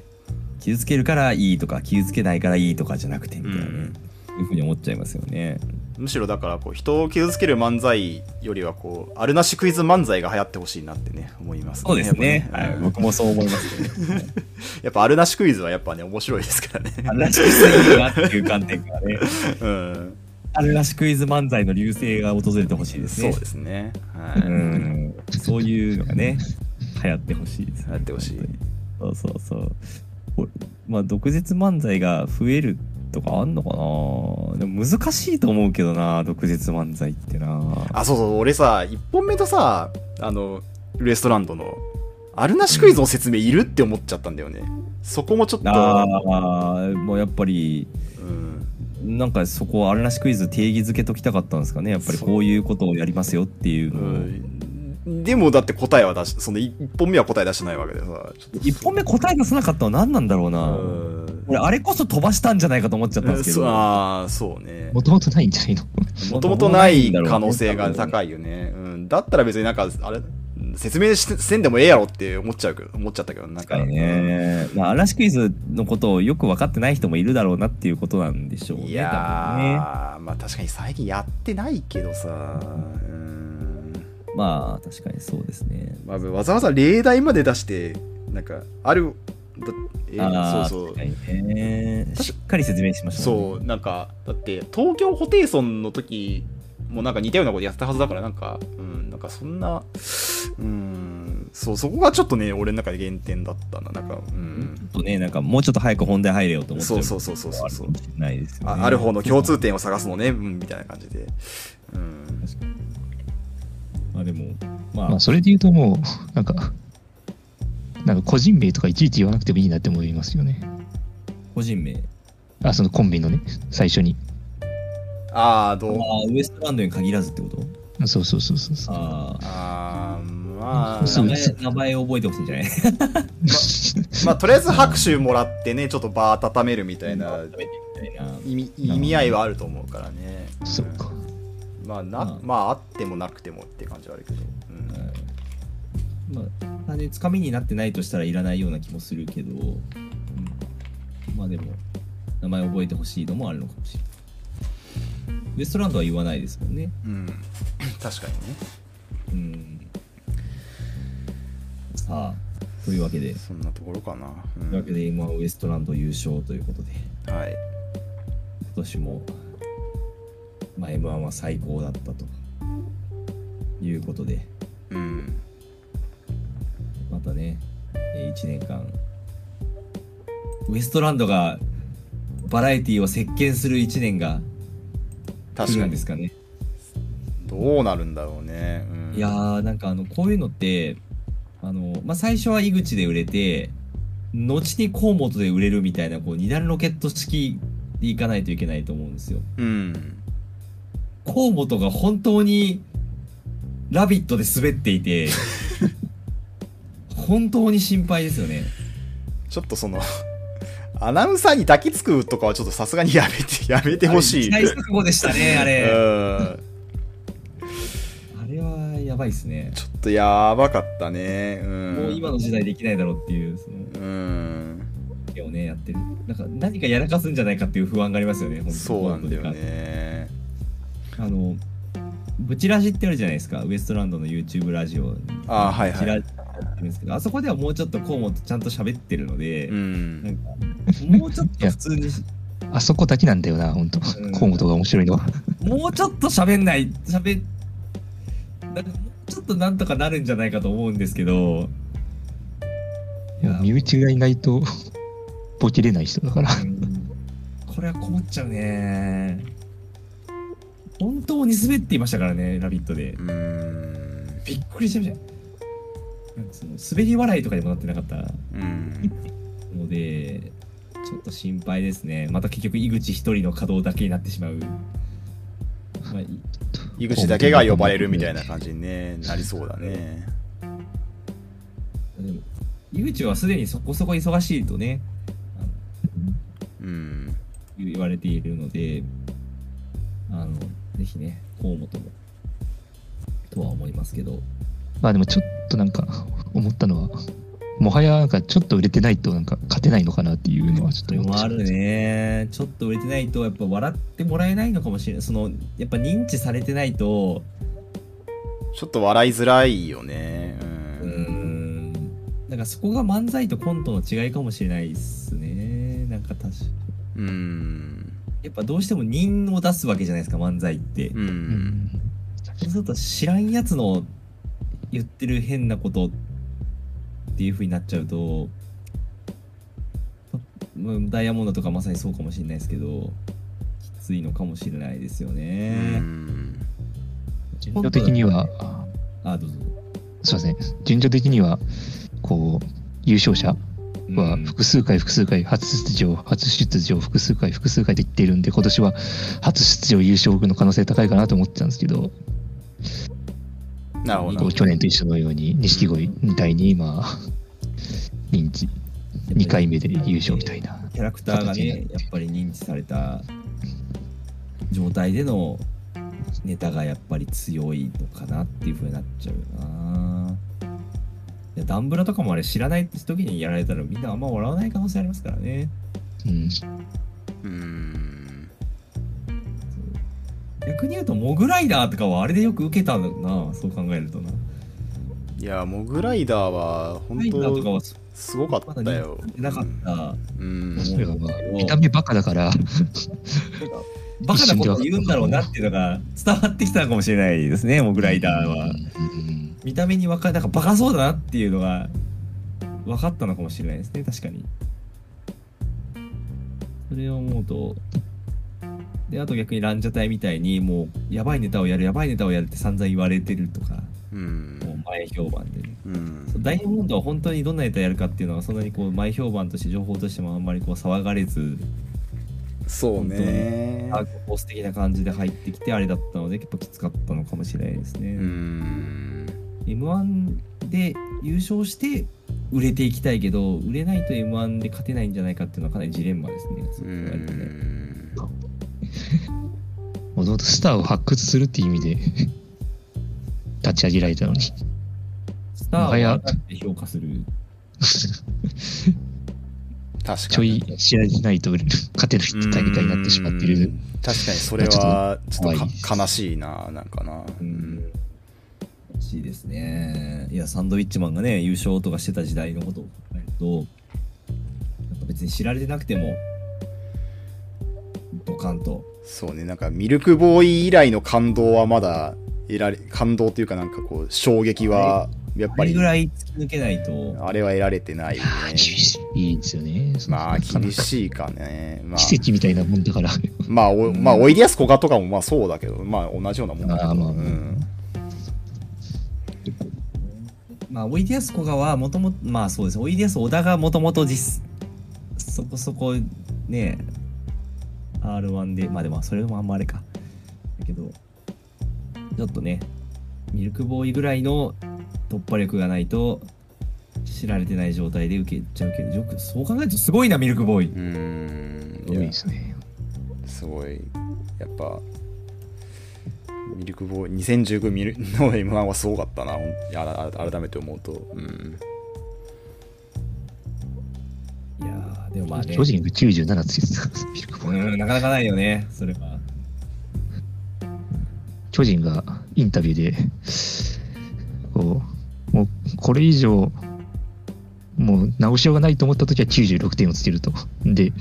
傷つけるからいいとか傷つけないからいいとかじゃなくてみたいなね、うんいうふうに思っちゃいますよね。むしろだからこう人を傷つける漫才よりはこうあるなしクイズ漫才が流行ってほしいなってね思いますそうですね。はい、僕もそう思いますね。やっぱあるなしクイズはやっぱね面白いですからねあるらしクイズいいなっていう観点からね。うんあるらしクイズ漫才の流星が訪れてほしいですね。そうですねはい、うん。そういうのがね、流行ってほしいです、流行ってほしいそうそうそう。まあ、毒舌漫才が増えるとかあんのかな？でも難しいと思うけどな、毒舌漫才ってな。あそうそう俺さ1本目とさあのウエストランドのあるなしクイズの説明いるって思っちゃったんだよね。そこもちょっと。ああ、もうやっぱり、うん。なんかそこはあれらしクイズ定義づけときたかったんですかね。やっぱりこういうことをやりますよっていうのを、うん、でもだって答えは出しその1本目は答え出してないわけでさ。ちょっと1本目答え出さなかったのは何なんだろうな、うん。俺あれこそ飛ばしたんじゃないかと思っちゃったんですけど。あーそうね。もともとないんじゃないの？もともとない可能性が高いよね。うん。だったら別になんか、あれ、説明しせんでもええやろって思っちゃうけど、思っちゃったけど、なんか。ね、まあ、あらしクイズのことをよく分かってない人もいるだろうなっていうことなんでしょうねいや多分ね。ー、まあ確かに最近やってないけどさ、うん。まあ確かにそうですねまあ、わざわざ例題まで出して、なんか、ある、だえああそうそう確か。にねしっかり説明しましたねそう、なんか、だって、東京ホテイソンの時もなんか似たようなことやってたはずだから、なんか、うん、なんかそんな、うん、そう、そこがちょっとね、俺の中で減点だったな、なんか、うちょん。っとねなんかもうちょっと早く本題入れようと思っちゃそうそうそうそうそうそうないですよねあある方の共通点を探すのね、うん、みたいな感じで。うん。まあでもまあ、まあ、それで言うともう、なんか、なんか個人名とかいちいち言わなくてもいいなって思いますよね。個人名あ、そのコンビのね、最初に。ああ、どう？まあウエストランドに限らずってこと？あそうそうそうそうそう。ああーまあ、そうあ名前名前覚えてほしいんじゃない？まあ、とりあえず拍手もらってね、ちょっと場温めるみたいな食べてみたいな意味意味合いはあると思うからね。そっか。まあ、な、うんまあ、あってもなくてもって感じはあるけど。うん。まあ単純につかみになってないとしたらいらないような気もするけど、うんまあでも名前覚えてほしいのもあるのかもしれないウエストランドは言わないですもんねうん。確かにね。うんさあというわけでそんなところかな。うんというわけで今ウエストランド優勝ということではい。今年も、まあ、M1 は最高だったと。いうことで。うん。またね1年間。ウエストランドがバラエティを席巻する1年が来確かに。るんですかね。どうなるんだろうね。うん、いやーなんかあのこういうのってあの、まあ、最初は井口で売れて後に河本で売れるみたいなこう二段ロケット式でいかないといけないと思うんですよ。うん。河本が本当に「ラビット!」で滑っていて 本当に心配ですよねちょっとその、アナウンサーに抱きつくとかはちょっとさすがにやめて、やめてほしい。あれ時代錯誤でしたねあれうん。あれはやばいですねちょっとやばかったね。うん。もう今の時代できないだろうっていううん。をねやってるなんか何かやらかすんじゃないかっていう不安がありますよねそうなんだよね。あのブチラジってあるじゃないですか。ウエストランドの YouTube ラジオあーはいはい。あそこではもうちょっと河本ちゃんと喋ってるので、うなんもうちょっと普通にあそこだけなんだよな、本当うん。河本が面白いのは。もうちょっと喋んない喋なんかもうちょっとなんとかなるんじゃないかと思うんですけど。いや身内がいないと、ボケれない人だから。うん。これは困っちゃうね本当に滑っていましたからね「ラビット!」でうん。びっくりしましたその滑り笑いとかにもなってなかったうん。のでちょっと心配ですねまた結局井口一人の稼働だけになってしまうまあい井口だけが呼ばれるみたいな感じに、ね、なりそうだね。井口はすでにそこそこ忙しいとねうん。言われているのであのぜひね河本も。とは思いますけど。まあでもちょっとなんか思ったのは、もはやなんかちょっと売れてないとなんか勝てないのかなっていうのはちょっと思っちゃう。もあるね。ちょっと売れてないとやっぱ笑ってもらえないのかもしれない。そのやっぱ認知されてないと。ちょっと笑いづらいよね。うん。ん。だからそこが漫才とコントの違いかもしれないですね。なんか確か。うん。やっぱどうしても人を出すわけじゃないですか漫才って、う。うんんそうすると知らんやつの言ってる変なことっていう風になっちゃうとうんダイヤモンドとかまさにそうかもしれないですけどきついのかもしれないですようね、ん。順序的には、あどうぞすいません。順序的には、こう、優勝者はうん。複数回複数回初出場初出場複数回複数回で言っているんで今年は初出場優勝の可能性高いかなと思ってたんですけど。なるほど。去年と一緒のように錦鯉みたいにまあ認知2回目で優勝みたいなキャラクターがねやっぱり認知された状態でのネタがやっぱり強いのかなっていう風になっちゃうないやダンブラとかもあれ知らない時にやられたらみんなあんま笑わない可能性ありますからねうんうん。逆に言うとモグライダーとかはあれでよく受けたのなそう考えるとないや、モグライダーは、本ライダーとか当はすごかったよ。なかったうん。見た目バカだからバカなこと言うんだろうなっていうのが伝わってきたのかもしれないですねモグライダーはうん見た目に分かるなんかバカそうだなっていうのが分かったのかもしれないですね確かにそれを思うとであと逆にランジャタイみたいにもうやばいネタをやるやばいネタをやるって散々言われてるとかうんもう前評判でねうん。ダイヤモンドは本当にどんなネタやるかっていうのがそんなにこう前評判として情報としてもあんまりこう騒がれずそうね。ダークホース的な感じで入ってきてあれだったので結構きつかったのかもしれないですね、うん。M 1で優勝して売れていきたいけど売れないと m 1で勝てないんじゃないかっていうのはかなりジレンマですねすうね。ん。もともとスターを発掘するっていう意味で 立ち上げられたのに。スターを評価する。確かに。ちょい試合しないと勝てない大会になってしまっている。うん。確かにそれはちょっと悲しいななんかな。うん。らしいですね。いやサンドウィッチマンがね優勝とかしてた時代のことを考えるとやっぱ別に知られてなくてもドカンと。そうねなんかミルクボーイ以来の感動はまだ得られ感動というかなんかこう衝撃はやっあぱりれぐらい突き抜けないとあれは得られてないよね厳しいですよね。まあ厳いしいかね。まあ。奇跡みたいなもんだから。まあおまあおいでやすこがとかもまあそうだけどまあ同じようなもんだけど。あーまあ。うんまあ、おいでやすこがはもともと、まあそうです。おいでやす小田がもともと実、そこそこね、R1 で、まあでもそれもあんまあれか。だけど、ちょっとね、ミルクボーイぐらいの突破力がないと、知られてない状態で受けちゃうけど、よくそう考えるとすごいな、ミルクボーイ。うんすごいですねすごいやっぱミルクボーイ2019ミルの m 1はすごかったな。改めて思うと。うん。いやー、でもまあね。巨、人が97つけてたミルクボーイうん、なかなかないよね、それは。巨人がインタビューでこうもうこれ以上もう直しようがないと思った時は96点をつけると。で、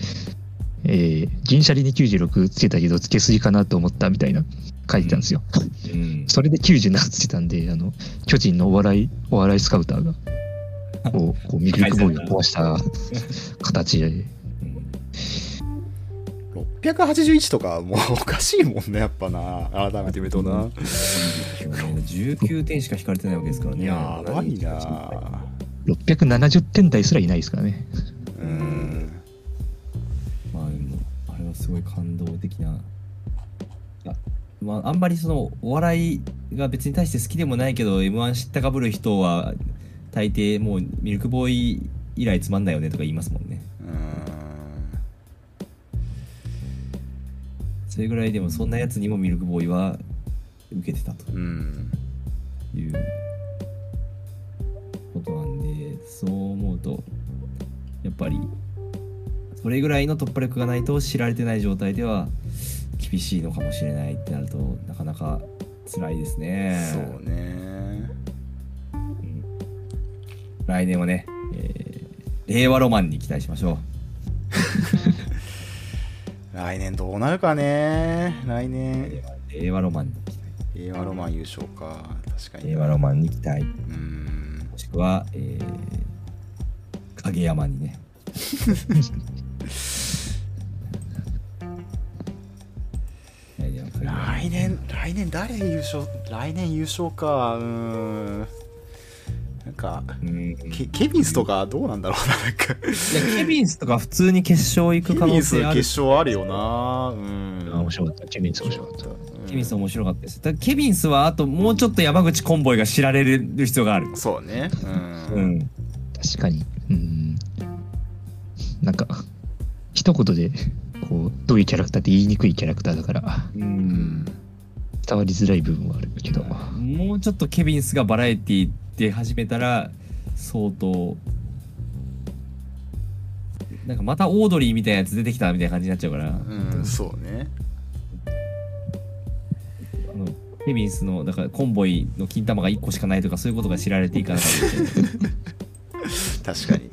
えー銀シャリに96つけたけどつけすぎかなと思ったみたいな書いてたんですよ、うん。それで97つけたんであの巨人のお笑いお笑いスカウターがこうこうミルクボーイを壊した形で。うん681とかもうおかしいもんねやっぱな。改めて見るとな。19点しか引かれてないわけですからね。やばいな。670点台すらいないですからね。うん。まあでも、あれはすごい感動的な。あまあ、あんまりそのお笑いが別に対して好きでもないけど m 1知ったかぶる人は大抵もうミルクボーイ以来つまんないよねとか言いますもんね。うーん。それぐらいでもそんなやつにもミルクボーイは受けてたと。うんいうことなんでそう思うとやっぱりそれぐらいの突破力がないと知られてない状態では厳しいのかもしれないってなるとなかなか辛いですね。そうね。うん。来年はね、えー令和ロマンに期待しましょ 来年どうなるかね。来う年。令和ロマンに期待。令和ロマン優勝か。確かに令和ロマンに期待。うん。もしくは、えー影山にね 年来年誰優勝？来年優勝か。うーん。なんかうん。ケケビンスとかどうなんだろうななんか。いやケビンスとか普通に決勝行く可ケビンス能性ある決勝あるよな。うん。あ面白かった。ケビンス面白かった。ケビンス面白かったです。だケビンスはあともうちょっと山口コンボイが知られる必要がある。そうね。ううん。ん確かに。うん。なんか、一言で、こう、どういうキャラクターって言いにくいキャラクターだから、ううんん伝わりづらい部分はあるけど、もうちょっとケビンスがバラエティ出始めたら相当なんかまたオードリーみたいなやつ出てきたみたいな感じになっちゃうから、うんそうね。あのケビンスのだからコンボイの金玉が1個しかないとかそういうことが知られていかなかった 確かに。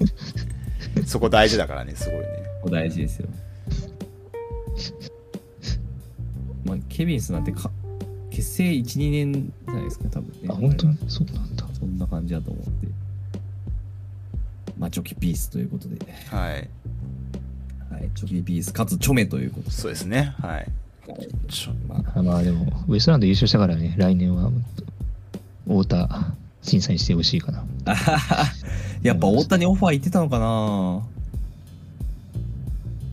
そこ大事だからねすごいね。こ大事ですよ。まあ、ケビンスなんてか結成1、2年じゃないですか、多分ね。あ、本当に？そうなんだ。そんな感じだと思って。まあ、チョキピースということで。はいはい、チョキピースかつチョメということそうですねはいまあ、あまあでも、ウエストランド優勝したからね、来年は、太田審査にしてほしいかな。あははやっぱ大谷オファー行ってたのかな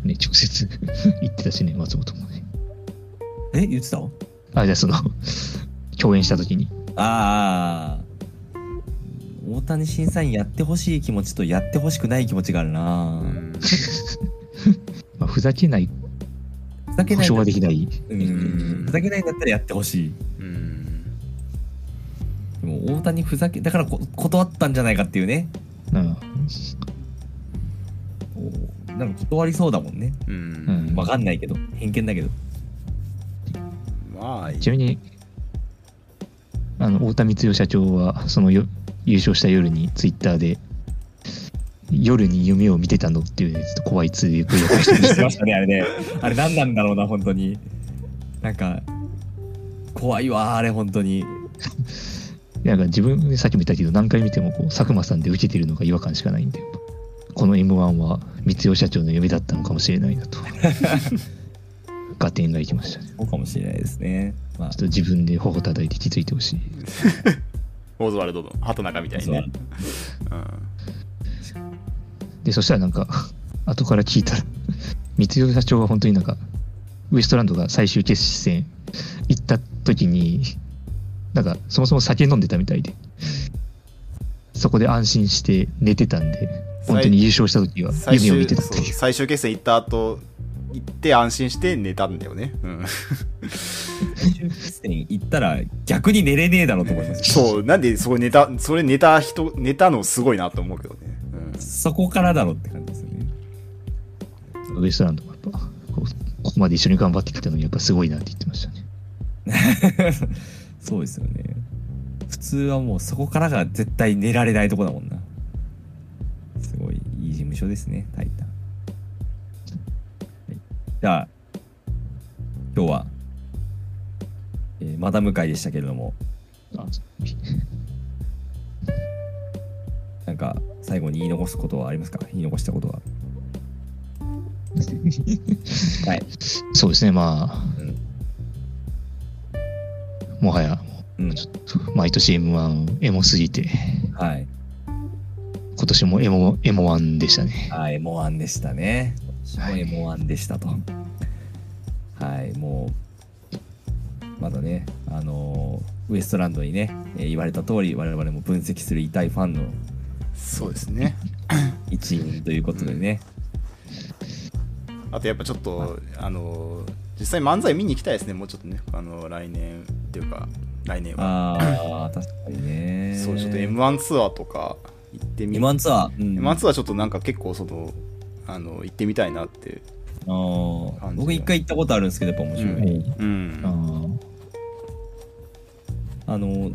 ね、直接 言ってたしね、松本もね。え言ってた？あ、じゃあその、共演した時に。ああ。大谷審査員やってほしい気持ちとやってほしくない気持ちがあるな、うんまあ、ふざけない、保ふざけないんだ証はできない。うんふざけないんだったらやってほしい。うんでも大谷ふざけ、だからこ断ったんじゃないかっていうね。うん。おなんか断りそうだもんね。うんうんわかんないけど。偏見だけど。まあちなみに、あの、太田光代社長は、そのよ優勝した夜にツイッターで、夜に夢を見てたのっていうね、ちょっと怖いつぶやきをしてまししてましたね、あれね。あれ何なんだろうな、本当に。なんか、怖いわ、あれ本当に。なんか自分、さっきも言ったけど、何回見てもこう佐久間さんで受けてるのが違和感しかないんで、この M1 は光代社長の夢だったのかもしれないなと。合点がいきましたね。そうかもしれないですね。まあちょっ、と自分で頬叩いて気づいてほしい。オズワルドの畑中みたいにねで、そしたらなんか、後から聞いたら、光代社長は本当になんか、ウエストランドが最終決戦行った時に、なんか、そもそも酒飲んでたみたいで、そこで安心して寝てたんで、本当に優勝した時は最夢を見終てたっていう最終決戦行った後行って安心して寝たんだよね、うん、行ったら逆に寝れねえだろうと思います。そうなんでそこ寝たそれ寝た人寝たのすごいなと思うけどね、うんそこからだろうって感じですよね。ウエストランドもやっぱこうここまで一緒に頑張ってきたのにやっぱすごいなって言ってましたね。そうですよね。普通はもうそこからが絶対寝られないとこだもんな。すごいいい事務所ですね、タイタン。はい、じゃあ、今日は、えーマダム会でしたけれども、あなんか最後に言い残すことはありますか？言い残したことは。はい。そうですね、まあ、うんもはやうん。毎年 M1 エモすぎて、はい。今年もエモエモ1でしたね。はい、M1 でしたね。今年も M1 でしたと。はい、もう、まだね、あのーウエストランドにね、えー言われた通り、我々も分析する痛いファンのそうですね。一員ということでね。あとやっぱちょっと、あの、実際漫才見に行きたいですね、もうちょっとね。あの、来年っていうか、来年は。ああ、確かにね。そう、ちょっと M1 ツアーとか行ってみ M1 ツアー。うん、M1 ツアーちょっとなんか結構その、あの、行ってみたいなって。あ僕一回行ったことあるんですけど、やっぱ面白い。うん。ああの、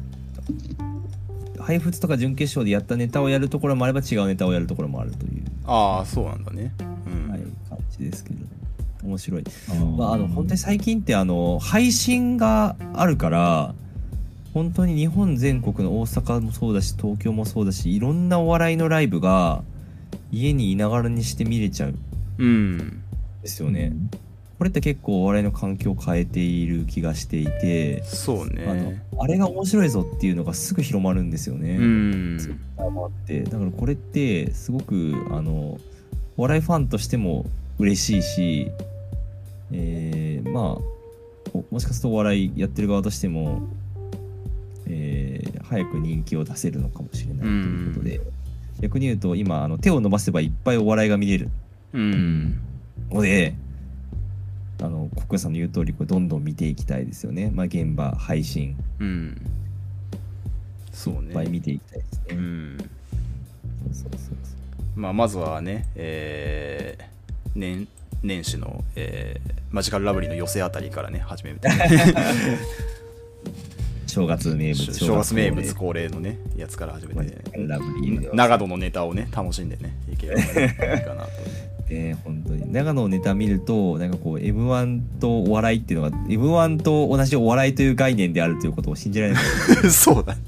配布とか準決勝でやったネタをやるところもあれば違うネタをやるところもあるという、ああ、そうなんだね。うん。はい、感じですけど、面白い。ーまあ、あの本当に最近ってあの配信があるから本当に日本全国の大阪もそうだし東京もそうだしいろんなお笑いのライブが家にいながらにして見れちゃうんうん。ですよね。これって結構お笑いの環境を変えている気がしていて、そうあね。のあれが面白いぞっていうのがすぐ広まるんですよね。うん。ってだからこれってすごくあのお笑いファンとしても嬉しいし、えーまあおもしかするとお笑いやってる側としても、えー早く人気を出せるのかもしれないということで、逆に言うと今あの手を伸ばせばいっぱいお笑いが見れるう。うんんのであの国家さんの言う通りこれどんどん見ていきたいですよね、まあ、現場配信うん。そうね。いっぱい見ていきたいですね。うん。そうそうそうそうまあ、まずはね、えー年年始の、えーマジカルラブリーの寄せあたりからね、始めて、正月名物正月名物恒恒例のね、やつから始めて、例ラブリーで長野のネタをね、楽しんでね、いければねいいかなと。ね 本当に。長野のネタ見るとなんかこう M1 とお笑いっていうのが M1 と同じお笑いという概念であるということを信じられない、そうだね。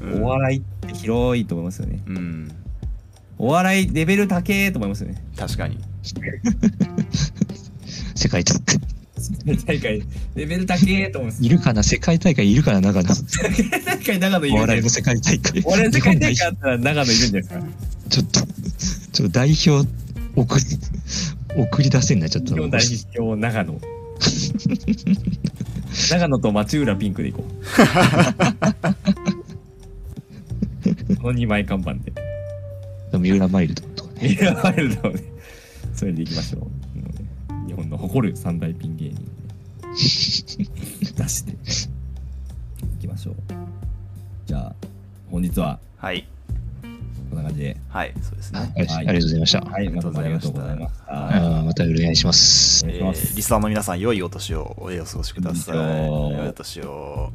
うん。お笑いって広いと思いますよね。うん、お笑いレベル高えと思いますよね。確かに。世界大会大会レベル高えと思いますいるかな？世界大会いるかな？長野。大会長野いるんじゃないお笑いの世界大会。お笑いの世界大会あったら長野いるんじゃないですか。ちょっとちょっと代表送り送り出せんなちょっと。日本代表長野。長野と町浦ピンクで行こう。この2枚看板で。三浦マイルドとかね。ミラーワイルドをね、それでいきましょう。の誇る三大ピン芸人 出していきましょう。じゃあ、本日ははい。こんな感じで。はい、そうですね。はいありがとうございました、はい、またありがとうございました。はあーまたお願いしますお願いしますえーリスナーの皆さん、良いお年をお過ごしください。良いお年を。